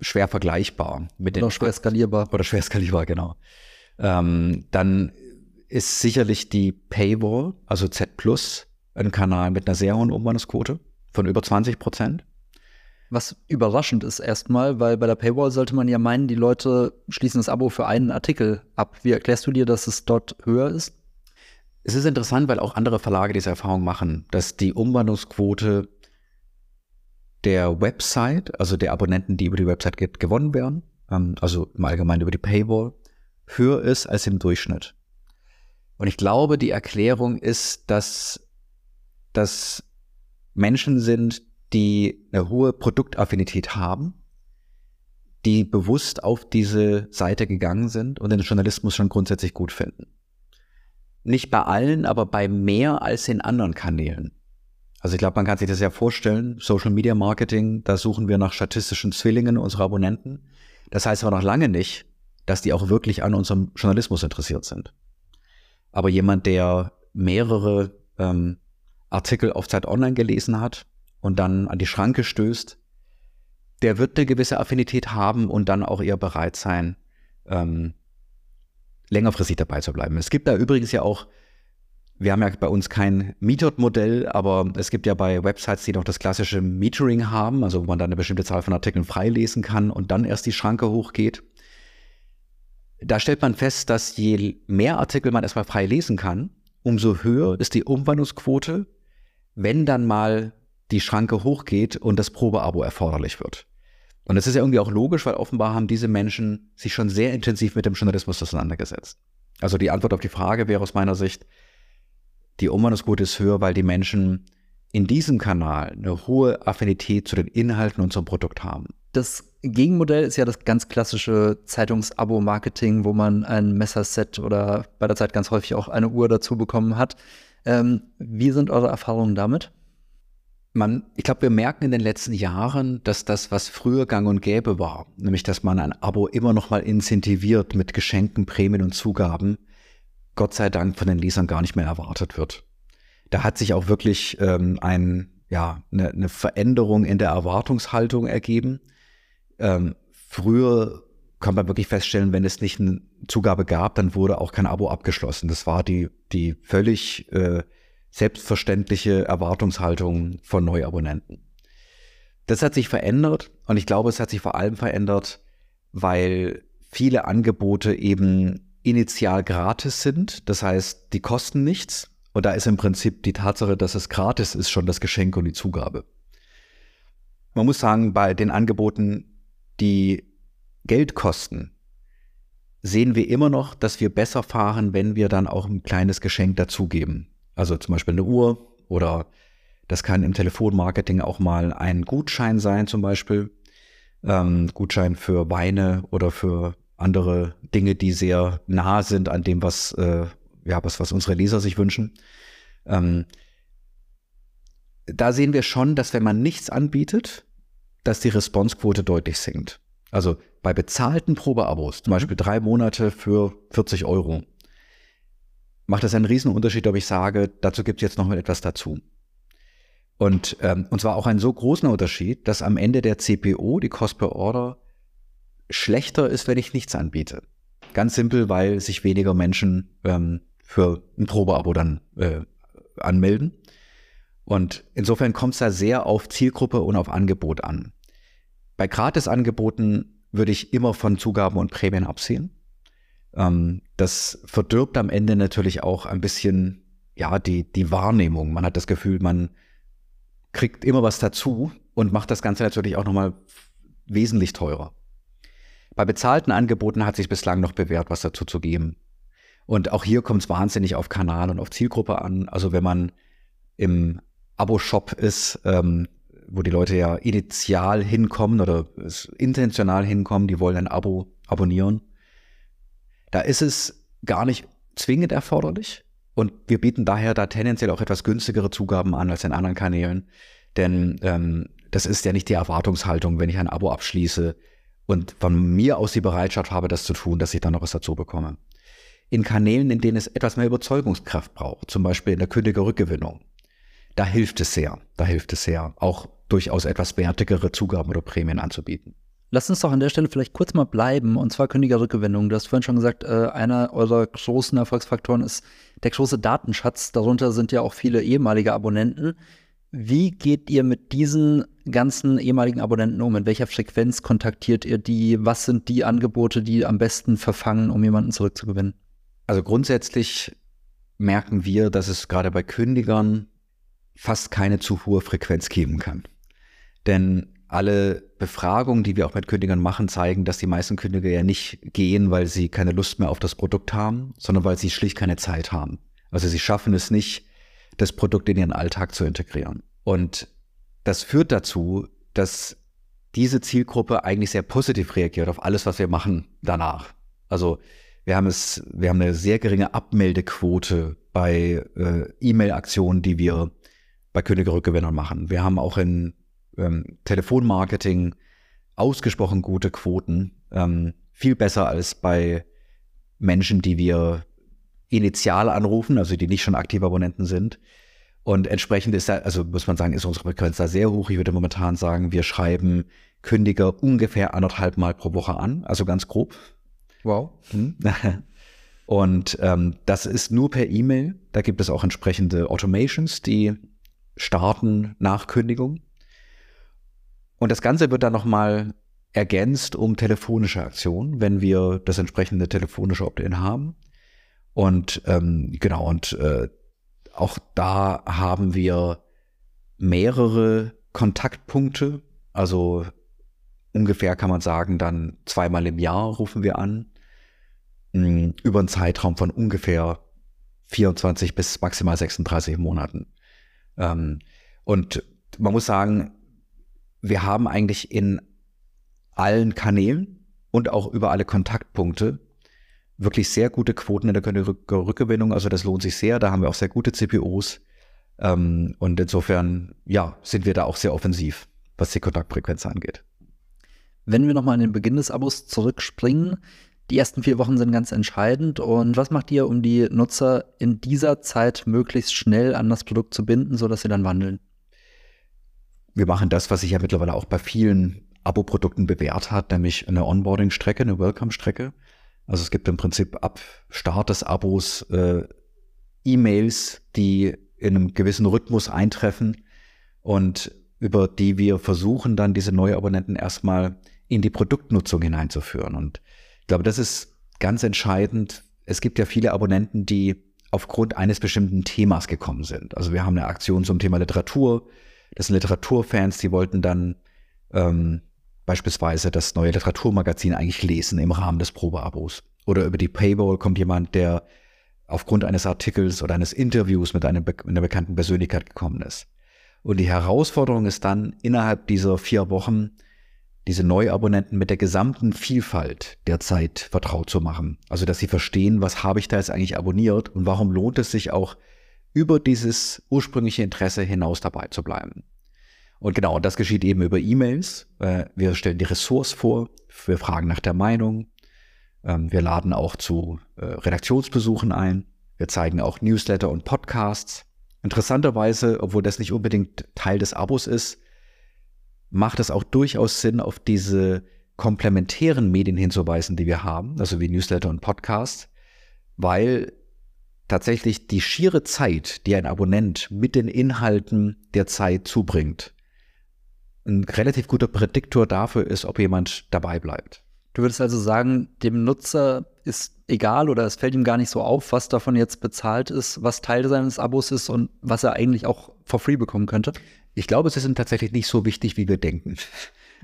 schwer vergleichbar mit den oder schwer skalierbar oder schwer skalierbar genau, ähm, dann ist sicherlich die Paywall, also Z Plus, ein Kanal mit einer sehr hohen Umwandlungsquote von über 20 Prozent. Was überraschend ist erstmal, weil bei der Paywall sollte man ja meinen, die Leute schließen das Abo für einen Artikel ab. Wie erklärst du dir, dass es dort höher ist? Es ist interessant, weil auch andere Verlage diese Erfahrung machen, dass die Umwandlungsquote der Website, also der Abonnenten, die über die Website geht, gewonnen werden, ähm, also im Allgemeinen über die Paywall, höher ist als im Durchschnitt. Und ich glaube, die Erklärung ist, dass das Menschen sind, die eine hohe Produktaffinität haben, die bewusst auf diese Seite gegangen sind und den Journalismus schon grundsätzlich gut finden. Nicht bei allen, aber bei mehr als in anderen Kanälen. Also ich glaube, man kann sich das ja vorstellen, Social Media Marketing, da suchen wir nach statistischen Zwillingen unserer Abonnenten. Das heißt aber noch lange nicht, dass die auch wirklich an unserem Journalismus interessiert sind. Aber jemand, der mehrere ähm, Artikel auf Zeit Online gelesen hat und dann an die Schranke stößt, der wird eine gewisse Affinität haben und dann auch eher bereit sein, ähm, längerfristig dabei zu bleiben. Es gibt da übrigens ja auch, wir haben ja bei uns kein Metered-Modell, aber es gibt ja bei Websites, die noch das klassische Metering haben, also wo man dann eine bestimmte Zahl von Artikeln freilesen kann und dann erst die Schranke hochgeht. Da stellt man fest, dass je mehr Artikel man erstmal frei lesen kann, umso höher ist die Umwandlungsquote, wenn dann mal die Schranke hochgeht und das Probeabo erforderlich wird. Und das ist ja irgendwie auch logisch, weil offenbar haben diese Menschen sich schon sehr intensiv mit dem Journalismus auseinandergesetzt. Also die Antwort auf die Frage wäre aus meiner Sicht, die Umwandlungsquote ist höher, weil die Menschen in diesem Kanal eine hohe Affinität zu den Inhalten unserem Produkt haben. Das Gegenmodell ist ja das ganz klassische Zeitungsabo-Marketing, wo man ein Messerset oder bei der Zeit ganz häufig auch eine Uhr dazu bekommen hat. Ähm, wie sind eure Erfahrungen damit? Man, ich glaube, wir merken in den letzten Jahren, dass das, was früher gang und gäbe war, nämlich dass man ein Abo immer noch mal incentiviert mit Geschenken, Prämien und Zugaben, Gott sei Dank von den Lesern gar nicht mehr erwartet wird. Da hat sich auch wirklich ähm, ein, ja, eine, eine Veränderung in der Erwartungshaltung ergeben. Ähm, früher kann man wirklich feststellen, wenn es nicht eine Zugabe gab, dann wurde auch kein Abo abgeschlossen. Das war die, die völlig äh, selbstverständliche Erwartungshaltung von Neuabonnenten. Das hat sich verändert und ich glaube, es hat sich vor allem verändert, weil viele Angebote eben initial gratis sind. Das heißt, die kosten nichts. Und da ist im Prinzip die Tatsache, dass es gratis ist, schon das Geschenk und die Zugabe. Man muss sagen, bei den Angeboten, die Geld sehen wir immer noch, dass wir besser fahren, wenn wir dann auch ein kleines Geschenk dazugeben. Also zum Beispiel eine Uhr oder das kann im Telefonmarketing auch mal ein Gutschein sein, zum Beispiel. Ähm, Gutschein für Weine oder für andere Dinge, die sehr nah sind an dem, was, äh, ja, was, was unsere Leser sich wünschen. Ähm, da sehen wir schon, dass wenn man nichts anbietet, dass die Responsequote deutlich sinkt. Also bei bezahlten Probeabos, zum mhm. Beispiel drei Monate für 40 Euro, macht das einen riesen Unterschied, ob ich sage, dazu gibt es jetzt noch mal etwas dazu. Und, ähm, und zwar auch einen so großen Unterschied, dass am Ende der CPO, die Cost per Order, schlechter ist, wenn ich nichts anbiete. Ganz simpel, weil sich weniger Menschen ähm, für ein Probeabo dann äh, anmelden. Und insofern kommt es da sehr auf Zielgruppe und auf Angebot an. Bei Gratisangeboten würde ich immer von Zugaben und Prämien absehen. Ähm, das verdirbt am Ende natürlich auch ein bisschen, ja, die, die Wahrnehmung. Man hat das Gefühl, man kriegt immer was dazu und macht das Ganze natürlich auch nochmal wesentlich teurer. Bei bezahlten Angeboten hat sich bislang noch bewährt, was dazu zu geben. Und auch hier kommt es wahnsinnig auf Kanal und auf Zielgruppe an. Also wenn man im Abo-Shop ist, ähm, wo die Leute ja initial hinkommen oder intentional hinkommen, die wollen ein Abo abonnieren, da ist es gar nicht zwingend erforderlich. Und wir bieten daher da tendenziell auch etwas günstigere Zugaben an als in anderen Kanälen. Denn ähm, das ist ja nicht die Erwartungshaltung, wenn ich ein Abo abschließe und von mir aus die Bereitschaft habe, das zu tun, dass ich dann noch was dazu bekomme. in Kanälen, in denen es etwas mehr Überzeugungskraft braucht, zum Beispiel in der Kündigerrückgewinnung. Da hilft es sehr, da hilft es sehr, auch durchaus etwas wertigere Zugaben oder Prämien anzubieten. Lass uns doch an der Stelle vielleicht kurz mal bleiben, und zwar Kündigerrückgewinnung. Du hast vorhin schon gesagt, äh, einer eurer großen Erfolgsfaktoren ist der große Datenschatz. Darunter sind ja auch viele ehemalige Abonnenten. Wie geht ihr mit diesen ganzen ehemaligen Abonnenten um? In welcher Frequenz kontaktiert ihr die? Was sind die Angebote, die am besten verfangen, um jemanden zurückzugewinnen? Also grundsätzlich merken wir, dass es gerade bei Kündigern fast keine zu hohe Frequenz geben kann. Denn alle Befragungen, die wir auch mit Kündigern machen, zeigen, dass die meisten Kündiger ja nicht gehen, weil sie keine Lust mehr auf das Produkt haben, sondern weil sie schlicht keine Zeit haben. Also sie schaffen es nicht, das Produkt in ihren Alltag zu integrieren. Und das führt dazu, dass diese Zielgruppe eigentlich sehr positiv reagiert auf alles, was wir machen danach. Also wir haben es, wir haben eine sehr geringe Abmeldequote bei äh, E-Mail-Aktionen, die wir bei Kündigerrückgewinnern machen. Wir haben auch in ähm, Telefonmarketing ausgesprochen gute Quoten, ähm, viel besser als bei Menschen, die wir initial anrufen, also die nicht schon aktive Abonnenten sind. Und entsprechend ist da, also muss man sagen, ist unsere Frequenz da sehr hoch. Ich würde momentan sagen, wir schreiben Kündiger ungefähr anderthalb Mal pro Woche an, also ganz grob. Wow. Hm. Und ähm, das ist nur per E-Mail. Da gibt es auch entsprechende Automations, die starten nach Kündigung. Und das Ganze wird dann nochmal ergänzt um telefonische Aktionen, wenn wir das entsprechende telefonische Opt-in haben. Und ähm, genau, und äh, auch da haben wir mehrere Kontaktpunkte. Also ungefähr kann man sagen, dann zweimal im Jahr rufen wir an. Hm, über einen Zeitraum von ungefähr 24 bis maximal 36 Monaten. Ähm, und man muss sagen, wir haben eigentlich in allen Kanälen und auch über alle Kontaktpunkte wirklich sehr gute Quoten in der Rückgewinnung. Also das lohnt sich sehr. Da haben wir auch sehr gute CPOs. Ähm, und insofern, ja, sind wir da auch sehr offensiv, was die Kontaktfrequenz angeht. Wenn wir nochmal an den Beginn des Abos zurückspringen, die ersten vier Wochen sind ganz entscheidend. Und was macht ihr, um die Nutzer in dieser Zeit möglichst schnell an das Produkt zu binden, sodass sie dann wandeln? wir machen das, was sich ja mittlerweile auch bei vielen Abo-Produkten bewährt hat, nämlich eine Onboarding-Strecke, eine Welcome-Strecke. Also es gibt im Prinzip ab Start des Abos äh, E-Mails, die in einem gewissen Rhythmus eintreffen und über die wir versuchen, dann diese neue Abonnenten erstmal in die Produktnutzung hineinzuführen. Und ich glaube, das ist ganz entscheidend. Es gibt ja viele Abonnenten, die aufgrund eines bestimmten Themas gekommen sind. Also wir haben eine Aktion zum Thema Literatur, das sind Literaturfans, die wollten dann ähm, beispielsweise das neue Literaturmagazin eigentlich lesen im Rahmen des Probeabos. Oder über die Paywall kommt jemand, der aufgrund eines Artikels oder eines Interviews mit einem, einer bekannten Persönlichkeit gekommen ist. Und die Herausforderung ist dann, innerhalb dieser vier Wochen diese Neuabonnenten mit der gesamten Vielfalt der Zeit vertraut zu machen. Also, dass sie verstehen, was habe ich da jetzt eigentlich abonniert und warum lohnt es sich auch, über dieses ursprüngliche Interesse hinaus dabei zu bleiben. Und genau, das geschieht eben über E-Mails. Äh, wir stellen die Ressource vor, wir fragen nach der Meinung, ähm, wir laden auch zu äh, Redaktionsbesuchen ein, wir zeigen auch Newsletter und Podcasts. Interessanterweise, obwohl das nicht unbedingt Teil des Abos ist, macht es auch durchaus Sinn, auf diese komplementären Medien hinzuweisen, die wir haben, also wie Newsletter und Podcasts, weil tatsächlich die schiere Zeit, die ein Abonnent mit den Inhalten der Zeit zubringt, ein relativ guter Prädiktor dafür ist, ob jemand dabei bleibt. Du würdest also sagen, dem Nutzer ist egal oder es fällt ihm gar nicht so auf, was davon jetzt bezahlt ist, was Teil seines Abos ist und was er eigentlich auch for free bekommen könnte? Ich glaube, sie sind tatsächlich nicht so wichtig, wie wir denken.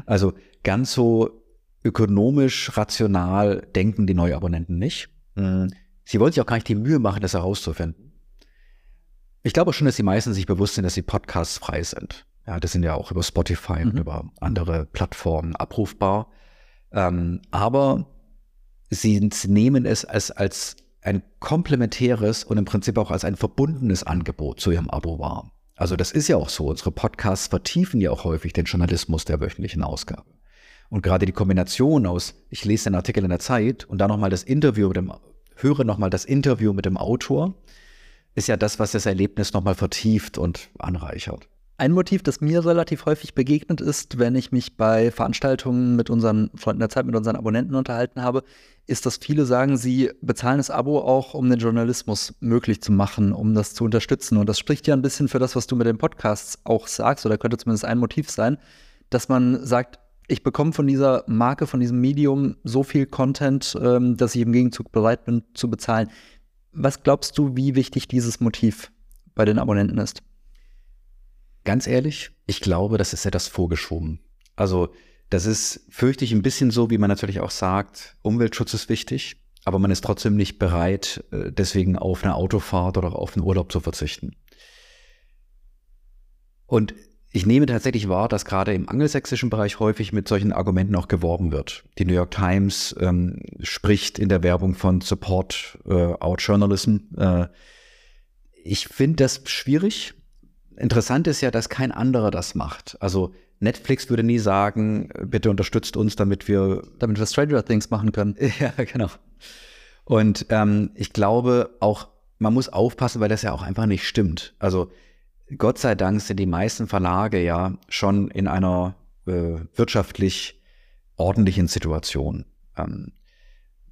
Also ganz so ökonomisch rational denken die Neuabonnenten nicht. Hm. Sie wollen sich auch gar nicht die Mühe machen, das herauszufinden. Ich glaube schon, dass die meisten sich bewusst sind, dass sie Podcasts frei sind. Ja, das sind ja auch über Spotify mhm. und über andere Plattformen abrufbar. Ähm, aber sie nehmen es als, als ein komplementäres und im Prinzip auch als ein verbundenes Angebot zu ihrem Abo wahr. Also das ist ja auch so. Unsere Podcasts vertiefen ja auch häufig den Journalismus der wöchentlichen Ausgabe. Und gerade die Kombination aus, ich lese den Artikel in der Zeit und dann nochmal das Interview mit dem höre nochmal das Interview mit dem Autor, ist ja das, was das Erlebnis nochmal vertieft und anreichert. Ein Motiv, das mir relativ häufig begegnet ist, wenn ich mich bei Veranstaltungen mit unseren Freunden der Zeit, mit unseren Abonnenten unterhalten habe, ist, dass viele sagen, sie bezahlen das Abo auch, um den Journalismus möglich zu machen, um das zu unterstützen. Und das spricht ja ein bisschen für das, was du mit den Podcasts auch sagst, oder könnte zumindest ein Motiv sein, dass man sagt, ich bekomme von dieser Marke, von diesem Medium so viel Content, ähm, dass ich im Gegenzug bereit bin zu bezahlen. Was glaubst du, wie wichtig dieses Motiv bei den Abonnenten ist? Ganz ehrlich, ich glaube, das ist etwas vorgeschoben. Also das ist, fürchte ich, ein bisschen so, wie man natürlich auch sagt, Umweltschutz ist wichtig, aber man ist trotzdem nicht bereit, äh, deswegen auf eine Autofahrt oder auf einen Urlaub zu verzichten. Und ich nehme tatsächlich wahr, dass gerade im angelsächsischen Bereich häufig mit solchen Argumenten auch geworben wird. Die New York Times ähm, spricht in der Werbung von Support äh, Our Journalism. Äh, ich finde das schwierig, Interessant ist ja, dass kein anderer das macht. Also Netflix würde nie sagen, bitte unterstützt uns, damit wir. Damit wir Stranger Things machen können. Ja, genau. Und ähm, ich glaube auch, man muss aufpassen, weil das ja auch einfach nicht stimmt. Also Gott sei Dank sind die meisten Verlage ja schon in einer äh, wirtschaftlich ordentlichen Situation. Ähm,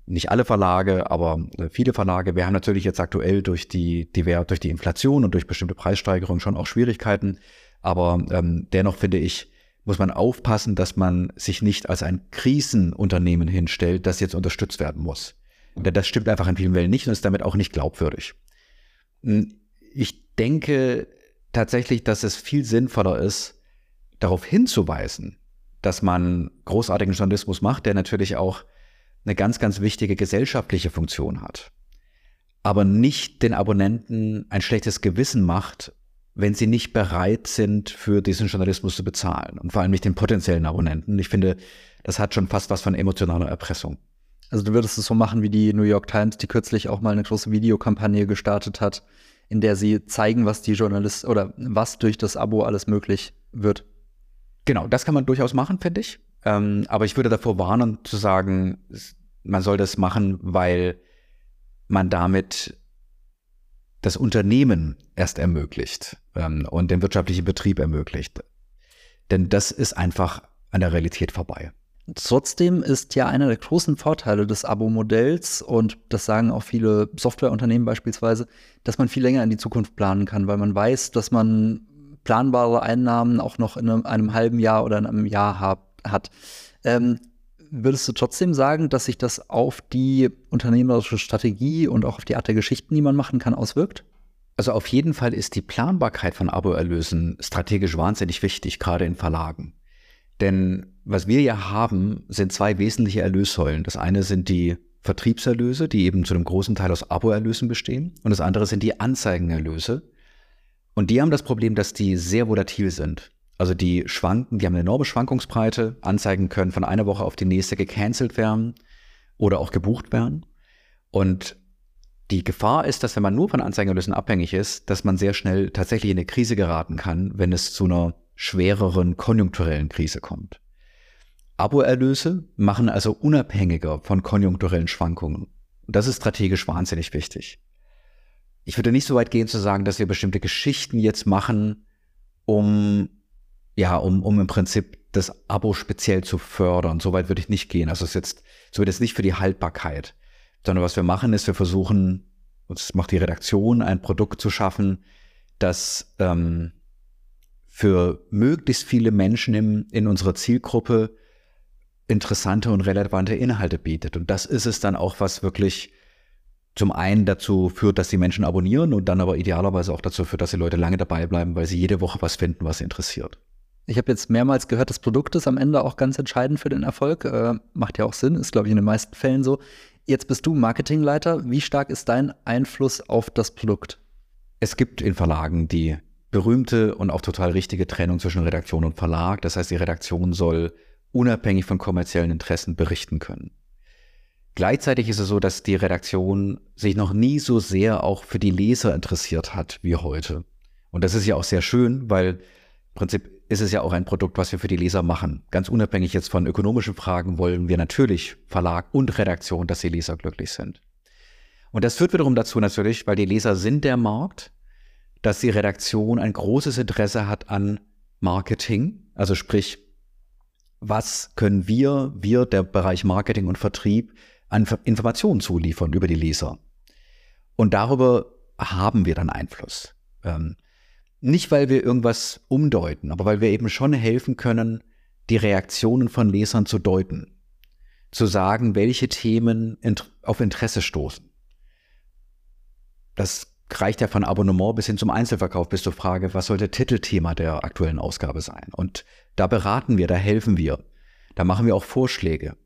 nicht alle Verlage, aber äh, viele Verlage. Wir haben natürlich jetzt aktuell durch die, die durch die Inflation und durch bestimmte Preissteigerungen schon auch Schwierigkeiten. Aber ähm, dennoch finde ich, muss man aufpassen, dass man sich nicht als ein Krisenunternehmen hinstellt, das jetzt unterstützt werden muss. Denn das stimmt einfach in vielen Wellen nicht und ist damit auch nicht glaubwürdig. Hm, ich denke tatsächlich, dass es viel sinnvoller ist, darauf hinzuweisen, dass man großartigen Journalismus macht, der natürlich auch eine ganz, ganz wichtige gesellschaftliche Funktion hat, aber nicht den Abonnenten ein schlechtes Gewissen macht, wenn sie nicht bereit sind, für diesen Journalismus zu bezahlen. Und vor allem nicht den potenziellen Abonnenten. Ich finde, das hat schon fast was von emotionaler Erpressung. Also du würdest es so machen wie die New York Times, die kürzlich auch mal eine große Videokampagne gestartet hat, in der sie zeigen, was die Journalisten oder was durch das Abo alles möglich wird. Genau, das kann man durchaus machen, finde ich. Ähm, aber ich würde davor warnen zu sagen, man soll das machen, weil man damit das Unternehmen erst ermöglicht ähm, und den wirtschaftlichen Betrieb ermöglicht. Denn das ist einfach an der Realität vorbei. Trotzdem ist ja einer der großen Vorteile des Abo-Modells, und das sagen auch viele Softwareunternehmen beispielsweise, dass man viel länger in die Zukunft planen kann, weil man weiß, dass man planbare Einnahmen auch noch in einem, einem halben Jahr oder in einem Jahr hab, hat. Ähm, würdest du trotzdem sagen, dass sich das auf die unternehmerische Strategie und auch auf die Art der Geschichten, die man machen kann, auswirkt? Also auf jeden Fall ist die Planbarkeit von Abo-Erlösen strategisch wahnsinnig wichtig, gerade in Verlagen. Denn was wir ja haben, sind zwei wesentliche Erlössäulen. Das eine sind die Vertriebserlöse, die eben zu einem großen Teil aus Abo-Erlösen bestehen. Und das andere sind die Anzeigenerlöse. Und die haben das Problem, dass die sehr volatil sind. Also die schwanken, die haben eine enorme Schwankungsbreite. Anzeigen können von einer Woche auf die nächste gecancelt werden oder auch gebucht werden. Und die Gefahr ist, dass wenn man nur von Anzeigenerlösen abhängig ist, dass man sehr schnell tatsächlich in eine Krise geraten kann, wenn es zu einer schwereren konjunkturellen Krise kommt. Abo-Erlöse machen also unabhängiger von konjunkturellen Schwankungen. Das ist strategisch wahnsinnig wichtig. Ich würde nicht so weit gehen zu sagen, dass wir bestimmte Geschichten jetzt machen, um ja, um, um im Prinzip das Abo speziell zu fördern. Soweit würde ich nicht gehen. Also es ist jetzt, so wird es nicht für die Haltbarkeit, sondern was wir machen, ist, wir versuchen, und das macht die Redaktion, ein Produkt zu schaffen, das ähm, für möglichst viele Menschen im, in unserer Zielgruppe interessante und relevante Inhalte bietet. Und das ist es dann auch, was wirklich zum einen dazu führt, dass die Menschen abonnieren und dann aber idealerweise auch dazu führt, dass die Leute lange dabei bleiben, weil sie jede Woche was finden, was sie interessiert. Ich habe jetzt mehrmals gehört, das Produkt ist am Ende auch ganz entscheidend für den Erfolg. Äh, macht ja auch Sinn, ist, glaube ich, in den meisten Fällen so. Jetzt bist du Marketingleiter. Wie stark ist dein Einfluss auf das Produkt? Es gibt in Verlagen die berühmte und auch total richtige Trennung zwischen Redaktion und Verlag. Das heißt, die Redaktion soll unabhängig von kommerziellen Interessen berichten können. Gleichzeitig ist es so, dass die Redaktion sich noch nie so sehr auch für die Leser interessiert hat wie heute. Und das ist ja auch sehr schön, weil im Prinzip ist es ja auch ein Produkt, was wir für die Leser machen. Ganz unabhängig jetzt von ökonomischen Fragen wollen wir natürlich Verlag und Redaktion, dass die Leser glücklich sind. Und das führt wiederum dazu natürlich, weil die Leser sind der Markt, dass die Redaktion ein großes Interesse hat an Marketing, also sprich, was können wir, wir, der Bereich Marketing und Vertrieb, an Informationen zuliefern über die Leser. Und darüber haben wir dann Einfluss. Ähm, nicht, weil wir irgendwas umdeuten, aber weil wir eben schon helfen können, die Reaktionen von Lesern zu deuten. Zu sagen, welche Themen auf Interesse stoßen. Das reicht ja von Abonnement bis hin zum Einzelverkauf bis zur Frage, was soll der Titelthema der aktuellen Ausgabe sein? Und da beraten wir, da helfen wir. Da machen wir auch Vorschläge.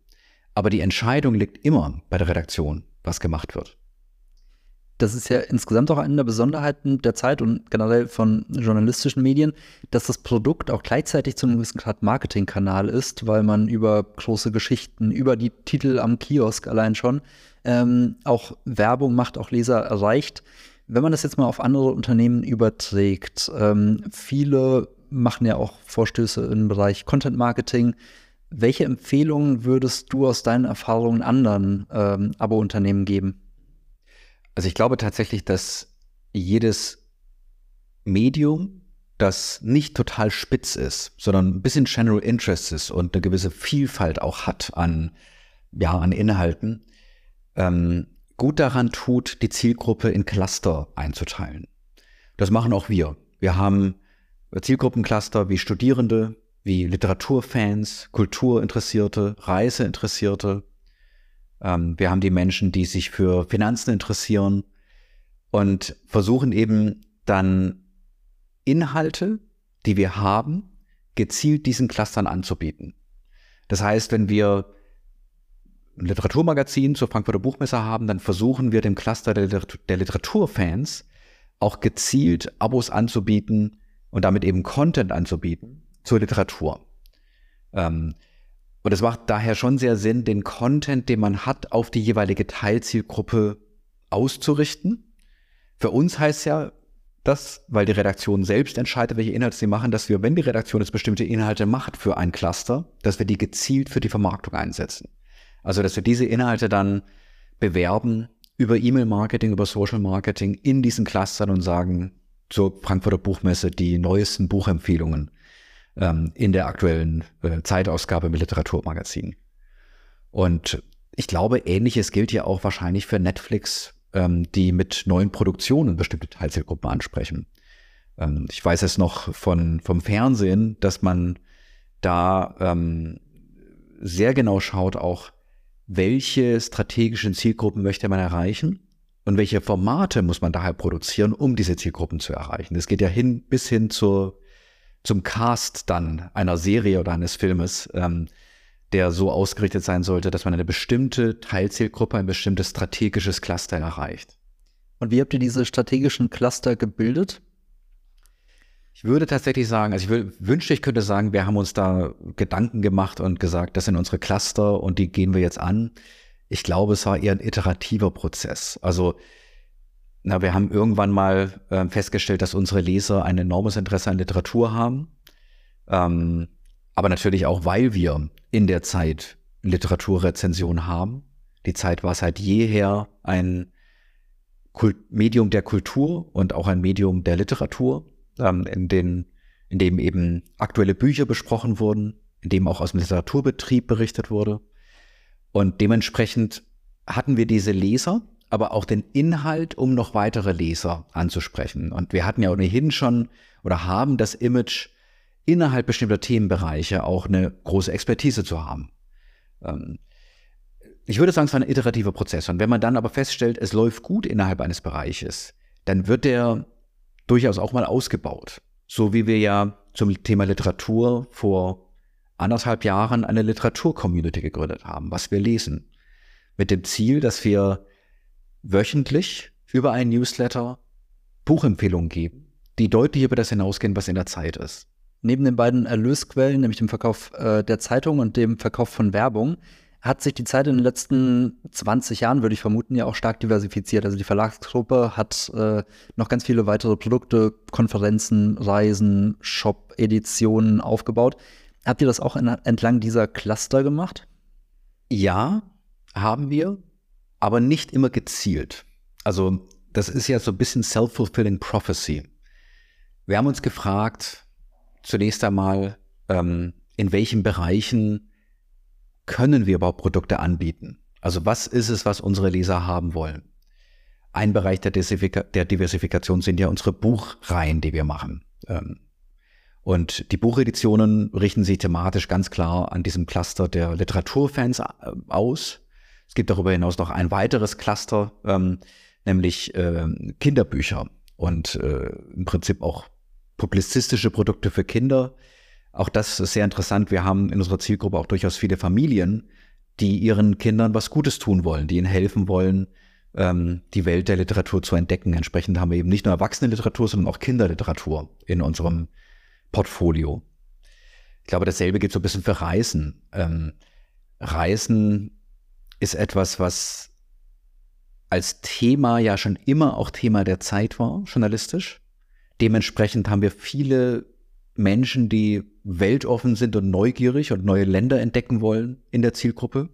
Aber die Entscheidung liegt immer bei der Redaktion, was gemacht wird. Das ist ja insgesamt auch eine der Besonderheiten der Zeit und generell von journalistischen Medien, dass das Produkt auch gleichzeitig zu einem gewissen Grad Marketingkanal ist, weil man über große Geschichten, über die Titel am Kiosk allein schon ähm, auch Werbung macht, auch Leser erreicht. Wenn man das jetzt mal auf andere Unternehmen überträgt, ähm, viele machen ja auch Vorstöße im Bereich Content Marketing. Welche Empfehlungen würdest du aus deinen Erfahrungen anderen ähm, Abo-Unternehmen geben? Also ich glaube tatsächlich, dass jedes Medium, das nicht total spitz ist, sondern ein bisschen General Interest ist und eine gewisse Vielfalt auch hat an, ja, an Inhalten, ähm, gut daran tut, die Zielgruppe in Cluster einzuteilen. Das machen auch wir. Wir haben Zielgruppencluster wie Studierende, wie Literaturfans, Kulturinteressierte, Reiseinteressierte. Ähm, wir haben die Menschen, die sich für Finanzen interessieren und versuchen eben dann Inhalte, die wir haben, gezielt diesen Clustern anzubieten. Das heißt, wenn wir ein Literaturmagazin zur Frankfurter Buchmesse haben, dann versuchen wir dem Cluster der, der Literaturfans auch gezielt Abos anzubieten und damit eben Content anzubieten zur Literatur. Ähm, und es macht daher schon sehr Sinn, den Content, den man hat, auf die jeweilige Teilzielgruppe auszurichten. Für uns heißt ja das, weil die Redaktion selbst entscheidet, welche Inhalte sie machen, dass wir, wenn die Redaktion jetzt bestimmte Inhalte macht für ein Cluster, dass wir die gezielt für die Vermarktung einsetzen. Also, dass wir diese Inhalte dann bewerben über E-Mail-Marketing, über Social-Marketing in diesen Clustern und sagen zur Frankfurter Buchmesse die neuesten Buchempfehlungen ähm, in der aktuellen äh, Zeitausgabe mit Literaturmagazin. Und ich glaube, ähnliches gilt ja auch wahrscheinlich für Netflix, ähm, die mit neuen Produktionen bestimmte Teilzielgruppen ansprechen. Ähm, ich weiß es noch von, vom Fernsehen, dass man da ähm, sehr genau schaut, auch welche strategischen Zielgruppen möchte man erreichen und welche Formate muss man daher produzieren, um diese Zielgruppen zu erreichen. Das geht ja hin bis hin zur, zum Cast dann einer Serie oder eines Filmes, ähm, der so ausgerichtet sein sollte, dass man eine bestimmte Teilzielgruppe, ein bestimmtes strategisches Cluster erreicht. Und wie habt ihr diese strategischen Cluster gebildet? Ich würde tatsächlich sagen, also ich will, wünschte, ich könnte sagen, wir haben uns da Gedanken gemacht und gesagt, das sind unsere Cluster und die gehen wir jetzt an. Ich glaube, es war eher ein iterativer Prozess. Also, na, wir haben irgendwann mal äh, festgestellt, dass unsere Leser ein enormes Interesse an Literatur haben. Ähm, aber natürlich auch, weil wir in der Zeit Literaturrezension haben. Die Zeit war seit jeher ein Kult Medium der Kultur und auch ein Medium der Literatur ähm, in, den, in dem eben aktuelle Bücher besprochen wurden, in dem auch aus dem Literaturbetrieb berichtet wurde. Und dementsprechend hatten wir diese Leser, aber auch den Inhalt, um noch weitere Leser anzusprechen. Und wir hatten ja ohnehin schon oder haben das Image, innerhalb bestimmter Themenbereiche auch eine große Expertise zu haben. Ähm, ich würde sagen, es war ein iterativer Prozess. Und wenn man dann aber feststellt, es läuft gut innerhalb eines Bereiches, dann wird der durchaus auch mal ausgebaut. So wie wir ja zum Thema Literatur vor anderthalb Jahren eine Literatur-Community gegründet haben, was wir lesen. Mit dem Ziel, dass wir wöchentlich über einen Newsletter Buchempfehlungen geben, die deutlich über das hinausgehen, was in der Zeit ist. Neben den beiden Erlösquellen, nämlich dem Verkauf äh, der Zeitung und dem Verkauf von Werbung, hat sich die Zeit in den letzten 20 Jahren, würde ich vermuten, ja auch stark diversifiziert. Also die Verlagsgruppe hat äh, noch ganz viele weitere Produkte, Konferenzen, Reisen, Shop-Editionen aufgebaut. Habt ihr das auch in, entlang dieser Cluster gemacht? Ja, haben wir, aber nicht immer gezielt. Also das ist ja so ein bisschen self-fulfilling prophecy. Wir haben uns gefragt, zunächst einmal, ähm, in welchen Bereichen können wir überhaupt Produkte anbieten? Also was ist es, was unsere Leser haben wollen? Ein Bereich der, der Diversifikation sind ja unsere Buchreihen, die wir machen. Ähm, und die Bucheditionen richten sich thematisch ganz klar an diesem Cluster der Literaturfans äh, aus. Es gibt darüber hinaus noch ein weiteres Cluster, ähm, nämlich äh, Kinderbücher und äh, im Prinzip auch publizistische Produkte für Kinder. Auch das ist sehr interessant. Wir haben in unserer Zielgruppe auch durchaus viele Familien, die ihren Kindern was Gutes tun wollen, die ihnen helfen wollen, ähm, die Welt der Literatur zu entdecken. Entsprechend haben wir eben nicht nur Erwachsenenliteratur, sondern auch Kinderliteratur in unserem Portfolio. Ich glaube, dasselbe gilt so ein bisschen für Reisen. Ähm, Reisen ist etwas, was als Thema ja schon immer auch Thema der Zeit war, journalistisch. Dementsprechend haben wir viele Menschen, die weltoffen sind und neugierig und neue Länder entdecken wollen in der Zielgruppe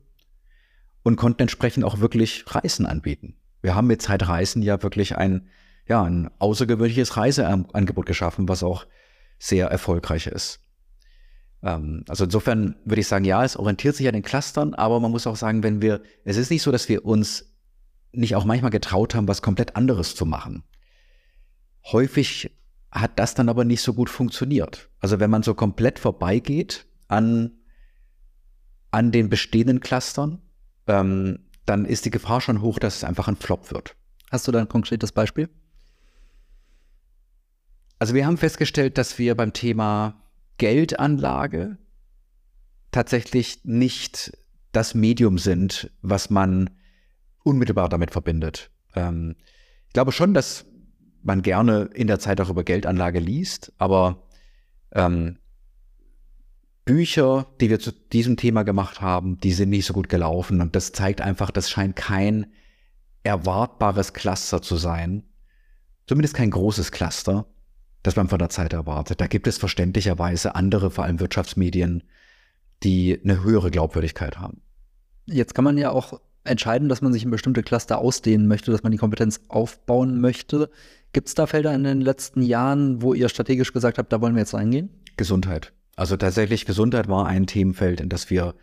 und konnten entsprechend auch wirklich Reisen anbieten. Wir haben mit Zeitreisen ja wirklich ein, ja, ein außergewöhnliches Reiseangebot geschaffen, was auch sehr erfolgreich ist. Ähm, also insofern würde ich sagen, ja, es orientiert sich an den Clustern, aber man muss auch sagen, wenn wir, es ist nicht so, dass wir uns nicht auch manchmal getraut haben, was komplett anderes zu machen. Häufig hat das dann aber nicht so gut funktioniert. Also wenn man so komplett vorbeigeht an, an den bestehenden Clustern, ähm, dann ist die Gefahr schon hoch, dass es einfach ein Flop wird. Hast du da ein konkretes Beispiel? Also wir haben festgestellt, dass wir beim Thema Geldanlage tatsächlich nicht das Medium sind, was man unmittelbar damit verbindet. Ähm, ich glaube schon, dass man gerne in der Zeit auch über Geldanlage liest, aber ähm, Bücher, die wir zu diesem Thema gemacht haben, die sind nicht so gut gelaufen und das zeigt einfach, das scheint kein erwartbares Cluster zu sein, zumindest kein großes Cluster, das man von der Zeit erwartet. Da gibt es verständlicherweise andere, vor allem Wirtschaftsmedien, die eine höhere Glaubwürdigkeit haben. Jetzt kann man ja auch entscheiden, dass man sich in bestimmte Cluster ausdehnen möchte, dass man die Kompetenz aufbauen möchte. Gibt es da Felder in den letzten Jahren, wo ihr strategisch gesagt habt, da wollen wir jetzt reingehen? Gesundheit. Also tatsächlich Gesundheit war ein Themenfeld, in das wir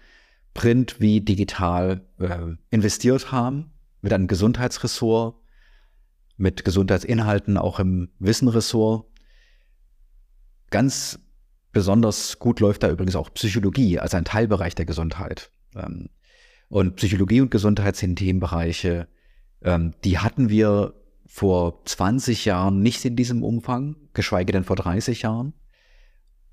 print wie digital äh, investiert haben, mit einem Gesundheitsressort, mit Gesundheitsinhalten auch im Wissenressort Ganz besonders gut läuft da übrigens auch Psychologie, also ein Teilbereich der Gesundheit. Ähm, und Psychologie und Gesundheit sind Themenbereiche, ähm, die hatten wir vor 20 Jahren nicht in diesem Umfang, geschweige denn vor 30 Jahren.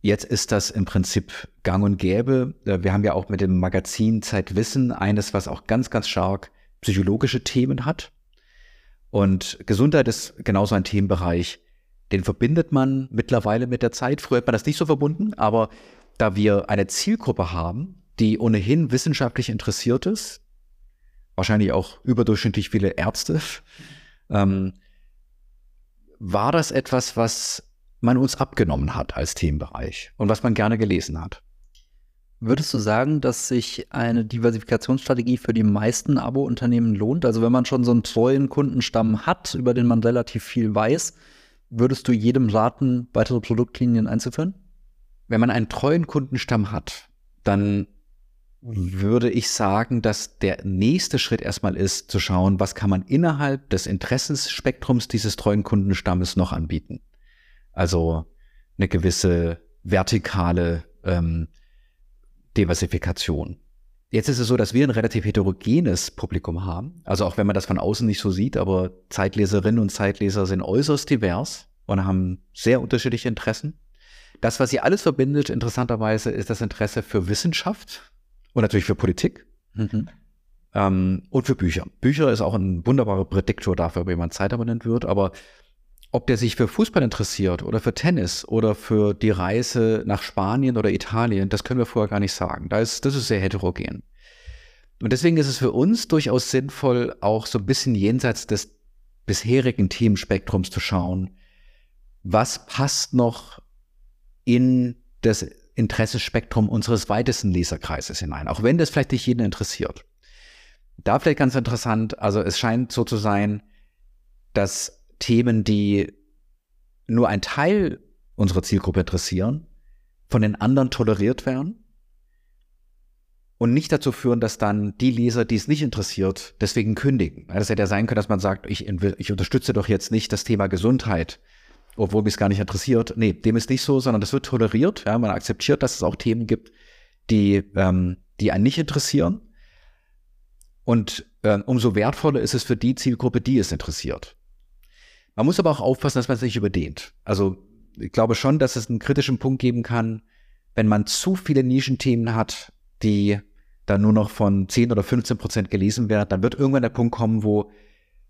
Jetzt ist das im Prinzip gang und gäbe. Äh, wir haben ja auch mit dem Magazin Zeitwissen eines, was auch ganz, ganz stark psychologische Themen hat. Und Gesundheit ist genauso ein Themenbereich, den verbindet man mittlerweile mit der Zeit. Früher hat man das nicht so verbunden, aber da wir eine Zielgruppe haben, die ohnehin wissenschaftlich interessiert ist, wahrscheinlich auch überdurchschnittlich viele Ärzte, ähm, war das etwas, was man uns abgenommen hat als Themenbereich und was man gerne gelesen hat. Würdest du sagen, dass sich eine Diversifikationsstrategie für die meisten Abo-Unternehmen lohnt? Also wenn man schon so einen treuen Kundenstamm hat, über den man relativ viel weiß, Würdest du jedem raten, weitere Produktlinien einzuführen? Wenn man einen treuen Kundenstamm hat, dann würde ich sagen, dass der nächste Schritt erstmal ist, zu schauen, was kann man innerhalb des Interessensspektrums dieses treuen Kundenstammes noch anbieten. Also eine gewisse vertikale ähm, Diversifikation. Jetzt ist es so, dass wir ein relativ heterogenes Publikum haben. Also auch wenn man das von außen nicht so sieht, aber Zeitleserinnen und Zeitleser sind äußerst divers und haben sehr unterschiedliche Interessen. Das, was sie alles verbindet, interessanterweise, ist das Interesse für Wissenschaft und natürlich für Politik mhm. ähm, und für Bücher. Bücher ist auch ein wunderbarer Prädiktor dafür, ob jemand Zeitabonnent wird, aber ob der sich für Fußball interessiert oder für Tennis oder für die Reise nach Spanien oder Italien, das können wir vorher gar nicht sagen. Da ist, das ist sehr heterogen. Und deswegen ist es für uns durchaus sinnvoll, auch so ein bisschen jenseits des bisherigen Themenspektrums zu schauen, was passt noch in das Interessespektrum unseres weitesten Leserkreises hinein, auch wenn das vielleicht nicht jeden interessiert. Da vielleicht ganz interessant, also es scheint so zu sein, dass Themen, die nur ein Teil unserer Zielgruppe interessieren, von den anderen toleriert werden und nicht dazu führen, dass dann die Leser, die es nicht interessiert, deswegen kündigen. Das hätte ja sein können, dass man sagt, ich, ich unterstütze doch jetzt nicht das Thema Gesundheit, obwohl mich es gar nicht interessiert. Nee, dem ist nicht so, sondern das wird toleriert. Ja, man akzeptiert, dass es auch Themen gibt, die, ähm, die einen nicht interessieren. Und äh, umso wertvoller ist es für die Zielgruppe, die es interessiert. Man muss aber auch aufpassen, dass man es nicht überdehnt. Also ich glaube schon, dass es einen kritischen Punkt geben kann, wenn man zu viele Nischenthemen hat, die dann nur noch von 10 oder 15 Prozent gelesen werden, dann wird irgendwann der Punkt kommen, wo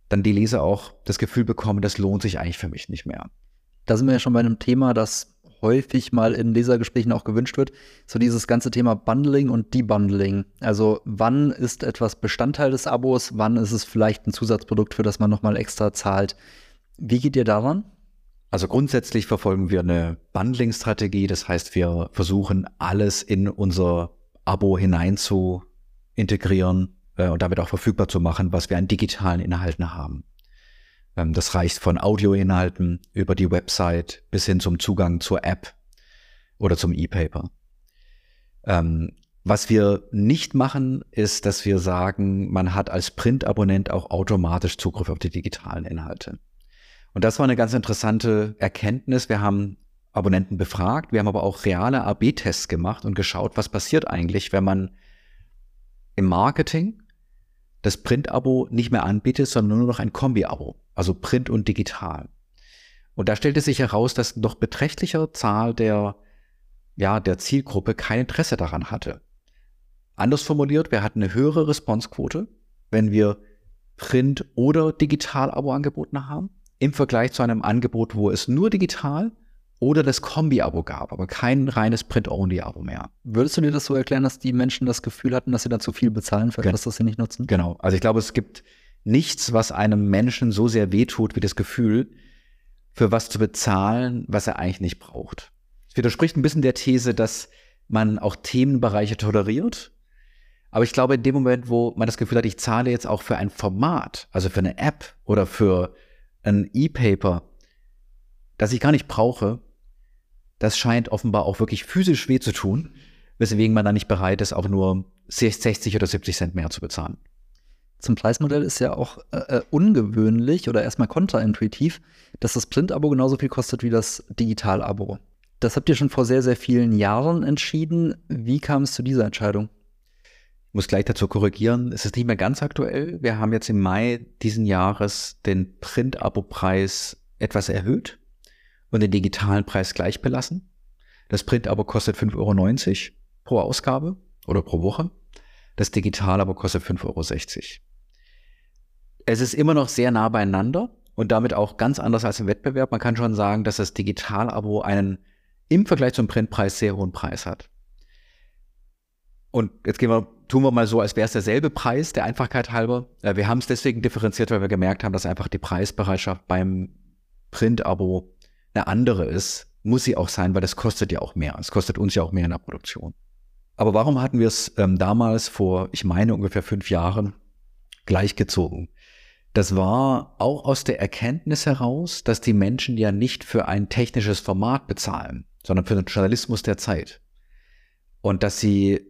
dann die Leser auch das Gefühl bekommen, das lohnt sich eigentlich für mich nicht mehr. Da sind wir ja schon bei einem Thema, das häufig mal in Lesergesprächen auch gewünscht wird, so dieses ganze Thema Bundling und Debundling. Also wann ist etwas Bestandteil des Abos, wann ist es vielleicht ein Zusatzprodukt, für das man nochmal extra zahlt. Wie geht ihr daran? Also grundsätzlich verfolgen wir eine Bundling-Strategie. Das heißt, wir versuchen alles in unser Abo hinein zu integrieren äh, und damit auch verfügbar zu machen, was wir an digitalen Inhalten haben. Ähm, das reicht von Audioinhalten über die Website bis hin zum Zugang zur App oder zum E-Paper. Ähm, was wir nicht machen, ist, dass wir sagen, man hat als Print-Abonnent auch automatisch Zugriff auf die digitalen Inhalte. Und das war eine ganz interessante Erkenntnis. Wir haben Abonnenten befragt, wir haben aber auch reale AB-Tests gemacht und geschaut, was passiert eigentlich, wenn man im Marketing das Print-Abo nicht mehr anbietet, sondern nur noch ein Kombi-Abo, also Print und digital. Und da stellte sich heraus, dass noch beträchtlicher Zahl der, ja, der Zielgruppe kein Interesse daran hatte. Anders formuliert, wir hatten eine höhere Responsequote, wenn wir Print- oder Digital-Abo angeboten haben im Vergleich zu einem Angebot, wo es nur digital oder das Kombi-Abo gab, aber kein reines Print-Only-Abo mehr. Würdest du dir das so erklären, dass die Menschen das Gefühl hatten, dass sie da zu viel bezahlen für etwas, das sie nicht nutzen? Genau. Also ich glaube, es gibt nichts, was einem Menschen so sehr wehtut, wie das Gefühl, für was zu bezahlen, was er eigentlich nicht braucht. Es widerspricht ein bisschen der These, dass man auch Themenbereiche toleriert. Aber ich glaube, in dem Moment, wo man das Gefühl hat, ich zahle jetzt auch für ein Format, also für eine App oder für ein E-Paper, das ich gar nicht brauche, das scheint offenbar auch wirklich physisch weh zu tun, weswegen man dann nicht bereit ist, auch nur 60 oder 70 Cent mehr zu bezahlen. Zum Preismodell ist ja auch äh, äh, ungewöhnlich oder erstmal kontraintuitiv, dass das Print-Abo genauso viel kostet wie das Digital-Abo. Das habt ihr schon vor sehr, sehr vielen Jahren entschieden. Wie kam es zu dieser Entscheidung? Muss gleich dazu korrigieren, es ist nicht mehr ganz aktuell. Wir haben jetzt im Mai diesen Jahres den Print-Abo-Preis etwas erhöht und den digitalen Preis gleich belassen. Das Print-Abo kostet 5,90 Euro pro Ausgabe oder pro Woche. Das Digital-Abo kostet 5,60 Euro. Es ist immer noch sehr nah beieinander und damit auch ganz anders als im Wettbewerb. Man kann schon sagen, dass das Digital-Abo einen im Vergleich zum Printpreis sehr hohen Preis hat. Und jetzt gehen wir, tun wir mal so, als wäre es derselbe Preis, der Einfachkeit halber. Äh, wir haben es deswegen differenziert, weil wir gemerkt haben, dass einfach die Preisbereitschaft beim Print-Abo eine andere ist. Muss sie auch sein, weil das kostet ja auch mehr. Es kostet uns ja auch mehr in der Produktion. Aber warum hatten wir es ähm, damals vor, ich meine, ungefähr fünf Jahren gleichgezogen? Das war auch aus der Erkenntnis heraus, dass die Menschen ja nicht für ein technisches Format bezahlen, sondern für den Journalismus der Zeit. Und dass sie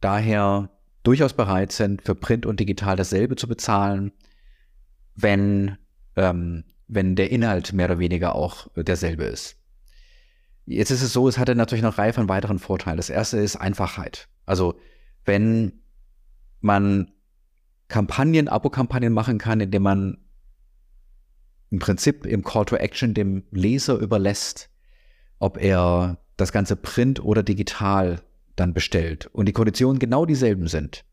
daher durchaus bereit sind, für Print und Digital dasselbe zu bezahlen, wenn, ähm, wenn der Inhalt mehr oder weniger auch derselbe ist. Jetzt ist es so, es hatte natürlich noch Reihe von weiteren Vorteilen. Das erste ist Einfachheit. Also wenn man Kampagnen, Abo-Kampagnen machen kann, indem man im Prinzip im Call to Action dem Leser überlässt, ob er das ganze Print oder digital dann bestellt und die Konditionen genau dieselben sind,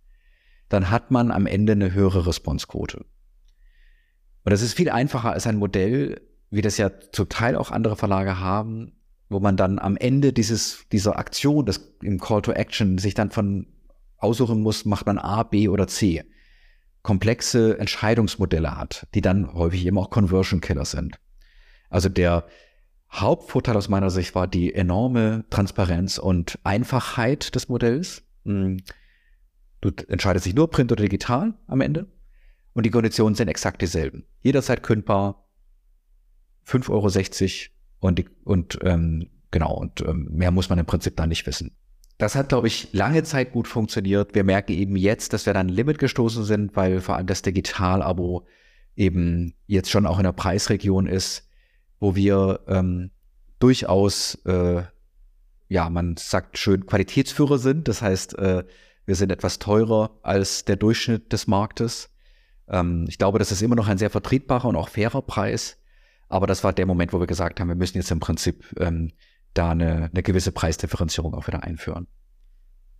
dann hat man am Ende eine höhere Responsequote. Und das ist viel einfacher als ein Modell, wie das ja zum Teil auch andere Verlage haben, wo man dann am Ende dieses, dieser Aktion, das im Call to Action, sich dann von aussuchen muss, macht man A, B oder C. Komplexe Entscheidungsmodelle hat, die dann häufig eben auch Conversion Killer sind. Also der Hauptvorteil aus meiner Sicht war die enorme Transparenz und Einfachheit des Modells. Hm. Du entscheidest dich nur Print oder digital am Ende und die Konditionen sind exakt dieselben. Jederzeit kündbar, 5,60 Euro und, und ähm, genau, und ähm, mehr muss man im Prinzip da nicht wissen. Das hat, glaube ich, lange Zeit gut funktioniert. Wir merken eben jetzt, dass wir da ein Limit gestoßen sind, weil vor allem das Digital-Abo eben jetzt schon auch in der Preisregion ist, wo wir ähm, durchaus, äh, ja, man sagt schön, Qualitätsführer sind. Das heißt, äh, wir sind etwas teurer als der Durchschnitt des Marktes. Ähm, ich glaube, das ist immer noch ein sehr vertretbarer und auch fairer Preis. Aber das war der Moment, wo wir gesagt haben, wir müssen jetzt im Prinzip ähm, da eine, eine gewisse Preisdifferenzierung auch wieder einführen.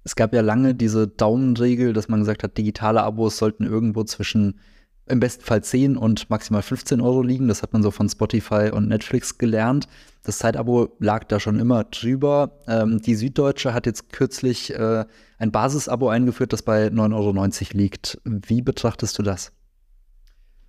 Es gab ja lange diese Daumenregel, dass man gesagt hat, digitale Abos sollten irgendwo zwischen im besten Fall 10 und maximal 15 Euro liegen. Das hat man so von Spotify und Netflix gelernt. Das Zeitabo lag da schon immer drüber. Ähm, die Süddeutsche hat jetzt kürzlich äh, ein Basisabo eingeführt, das bei 9,90 Euro liegt. Wie betrachtest du das?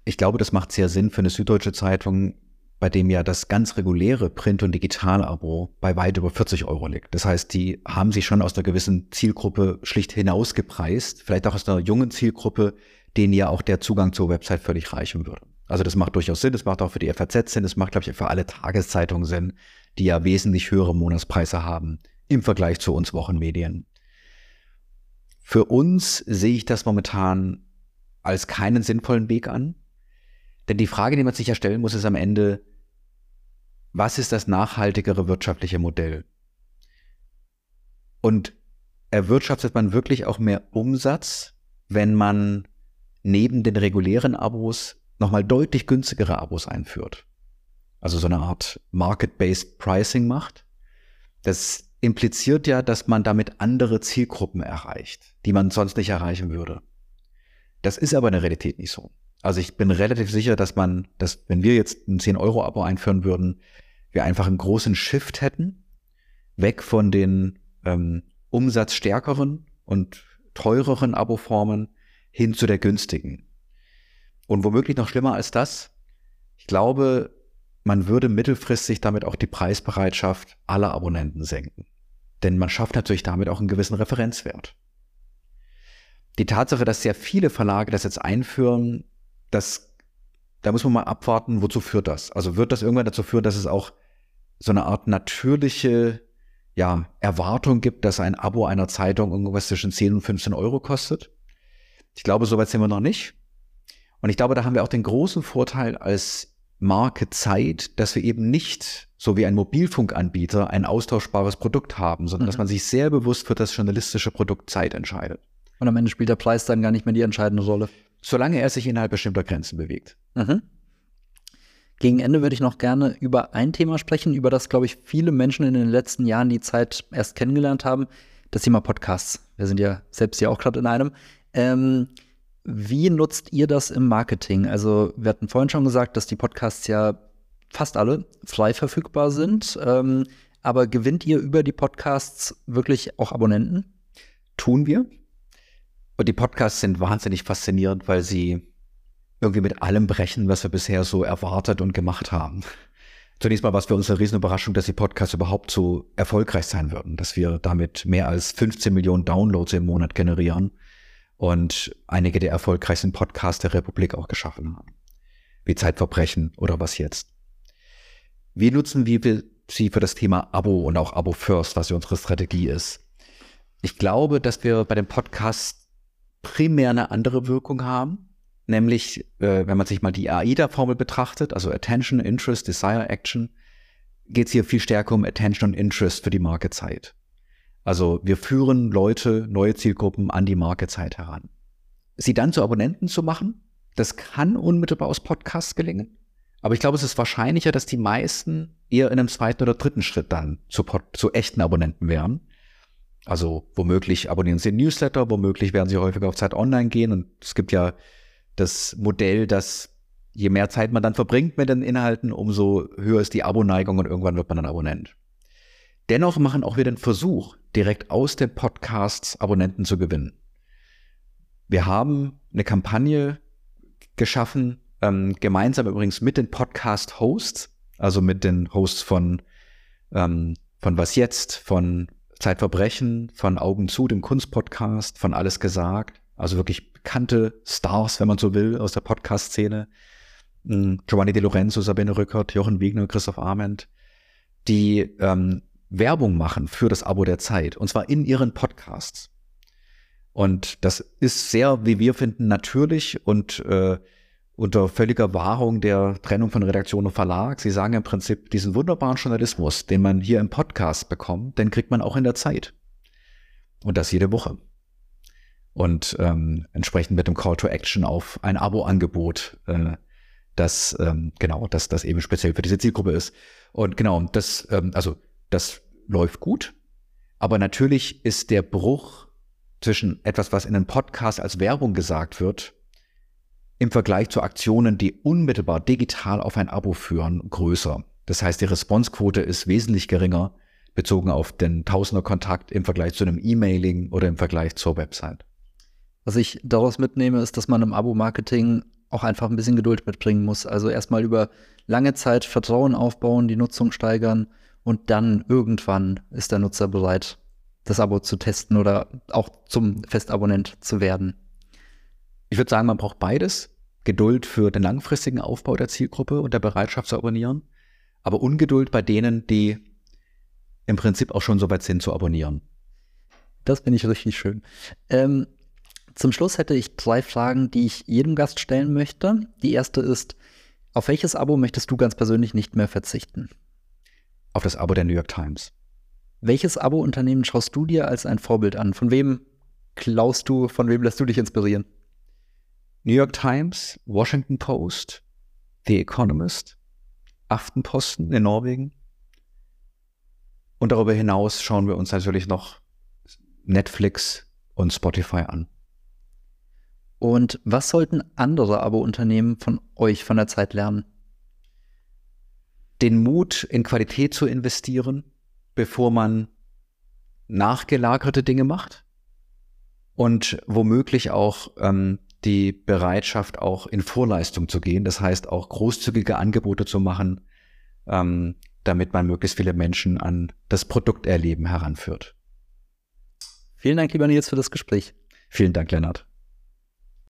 Ich glaube, das macht sehr Sinn für eine Süddeutsche Zeitung, bei dem ja das ganz reguläre Print- und Digital-Abo bei weit über 40 Euro liegt. Das heißt, die haben sich schon aus einer gewissen Zielgruppe schlicht hinausgepreist, vielleicht auch aus einer jungen Zielgruppe, denen ja auch der Zugang zur Website völlig reichen würde. Also das macht durchaus Sinn, das macht auch für die FAZ Sinn, das macht, glaube ich, für alle Tageszeitungen Sinn, die ja wesentlich höhere Monatspreise haben im Vergleich zu uns Wochenmedien. Für uns sehe ich das momentan als keinen sinnvollen Weg an. Denn die Frage, die man sich ja stellen muss, ist am Ende, was ist das nachhaltigere wirtschaftliche Modell? Und erwirtschaftet man wirklich auch mehr Umsatz, wenn man neben den regulären Abos nochmal deutlich günstigere Abos einführt? Also so eine Art Market-Based Pricing macht. Das impliziert ja, dass man damit andere Zielgruppen erreicht, die man sonst nicht erreichen würde. Das ist aber in der Realität nicht so. Also ich bin relativ sicher, dass man, dass wenn wir jetzt ein 10-Euro-Abo einführen würden, wir einfach einen großen Shift hätten, weg von den ähm, umsatzstärkeren und teureren Abo-Formen hin zu der günstigen. Und womöglich noch schlimmer als das, ich glaube, man würde mittelfristig damit auch die Preisbereitschaft aller Abonnenten senken. Denn man schafft natürlich damit auch einen gewissen Referenzwert. Die Tatsache, dass sehr viele Verlage das jetzt einführen, das, da muss man mal abwarten, wozu führt das? Also wird das irgendwann dazu führen, dass es auch so eine Art natürliche ja, Erwartung gibt, dass ein Abo einer Zeitung irgendwas zwischen 10 und 15 Euro kostet? Ich glaube, soweit sind wir noch nicht. Und ich glaube, da haben wir auch den großen Vorteil als Marke Zeit, dass wir eben nicht so wie ein Mobilfunkanbieter ein austauschbares Produkt haben, sondern mhm. dass man sich sehr bewusst für das journalistische Produkt Zeit entscheidet. Und am Ende spielt der Preis dann gar nicht mehr die entscheidende Rolle solange er sich innerhalb bestimmter Grenzen bewegt. Mhm. Gegen Ende würde ich noch gerne über ein Thema sprechen, über das, glaube ich, viele Menschen in den letzten Jahren die Zeit erst kennengelernt haben. Das Thema Podcasts. Wir sind ja selbst ja auch gerade in einem. Ähm, wie nutzt ihr das im Marketing? Also, wir hatten vorhin schon gesagt, dass die Podcasts ja fast alle frei verfügbar sind. Ähm, aber gewinnt ihr über die Podcasts wirklich auch Abonnenten? Tun wir. Und die Podcasts sind wahnsinnig faszinierend, weil sie irgendwie mit allem brechen, was wir bisher so erwartet und gemacht haben. Zunächst mal war es für uns eine Riesenüberraschung, dass die Podcasts überhaupt so erfolgreich sein würden, dass wir damit mehr als 15 Millionen Downloads im Monat generieren und einige der erfolgreichsten Podcasts der Republik auch geschaffen haben. Wie Zeitverbrechen oder was jetzt. Wie nutzen wir sie für das Thema Abo und auch Abo First, was ja unsere Strategie ist? Ich glaube, dass wir bei dem Podcast primär eine andere Wirkung haben. Nämlich, äh, wenn man sich mal die AIDA-Formel betrachtet, also Attention, Interest, Desire, Action, geht es hier viel stärker um Attention und Interest für die Markezeit. Also wir führen Leute, neue Zielgruppen an die Markezeit heran. Sie dann zu Abonnenten zu machen, das kann unmittelbar aus Podcasts gelingen. Aber ich glaube, es ist wahrscheinlicher, dass die meisten eher in einem zweiten oder dritten Schritt dann zu, zu echten Abonnenten wären. Also womöglich abonnieren Sie den Newsletter, womöglich werden Sie häufiger auf Zeit online gehen. Und es gibt ja das Modell, dass je mehr Zeit man dann verbringt mit den Inhalten, umso höher ist die Aboneigung und irgendwann wird man dann Abonnent. Dennoch machen auch wir den Versuch, direkt aus den Podcasts Abonnenten zu gewinnen. Wir haben eine Kampagne geschaffen, ähm, gemeinsam übrigens mit den Podcast-Hosts, also mit den Hosts von, ähm, von Was Jetzt, von Zeitverbrechen, von Augen zu, dem Kunstpodcast, von Alles gesagt. Also wirklich bekannte Stars, wenn man so will, aus der Podcast-Szene. hm, Giovanni De Lorenzo, Sabine Rückert, Jochen Wegner, Christoph Arment, die ähm, Werbung machen für das Abo der Zeit und zwar in ihren Podcasts. Und das ist sehr, wie wir finden, natürlich und äh, unter völliger Wahrung der Trennung von Redaktion und Verlag. Sie sagen im Prinzip, diesen wunderbaren Journalismus, den man hier im Podcast bekommt, den kriegt man auch in der Zeit. Und das jede Woche. Und ähm, entsprechend mit dem Call to Action auf ein Abo-Angebot, äh, das ähm, genau, das, das eben speziell für diese Zielgruppe ist. Und genau, das, ähm, also das läuft gut. Aber natürlich ist der Bruch zwischen etwas, was in einem Podcast als Werbung gesagt wird, im Vergleich zu Aktionen, die unmittelbar digital auf ein Abo führen, größer. Das heißt, die Responsequote ist wesentlich geringer bezogen auf den Tausender-Kontakt im Vergleich zu einem E-Mailing oder im Vergleich zur Website. Was ich daraus mitnehme, ist, dass man im Abo-Marketing auch einfach ein bisschen Geduld mitbringen muss. Also erstmal über lange Zeit Vertrauen aufbauen, die Nutzung steigern und dann irgendwann ist der Nutzer bereit, das Abo zu testen oder auch zum Festabonnent zu werden? Ich würde sagen, man braucht beides. Geduld für den langfristigen Aufbau der Zielgruppe und der Bereitschaft zu abonnieren, aber Ungeduld bei denen, die im Prinzip auch schon so weit sind zu abonnieren. Das finde ich richtig schön. Ähm, zum Schluss hätte ich drei Fragen, die ich jedem Gast stellen möchte. Die erste ist, auf welches Abo möchtest du ganz persönlich nicht mehr verzichten? Auf das Abo der New York Times. Welches Abo-Unternehmen schaust du dir als ein Vorbild an? Von wem klaust du, von wem lässt du dich inspirieren? New York Times, Washington Post, The Economist, Aftenposten in Norwegen. Und darüber hinaus schauen wir uns natürlich noch Netflix und Spotify an. Und was sollten andere Abo-Unternehmen von euch von der Zeit lernen? Den Mut, in Qualität zu investieren, bevor man nachgelagerte Dinge macht und womöglich auch ähm, die Bereitschaft, auch in Vorleistung zu gehen. Das heißt, auch großzügige Angebote zu machen, ähm, damit man möglichst viele Menschen an das Produkterleben heranführt. Vielen Dank, lieber Nils, für das Gespräch. Vielen Dank, Lennart.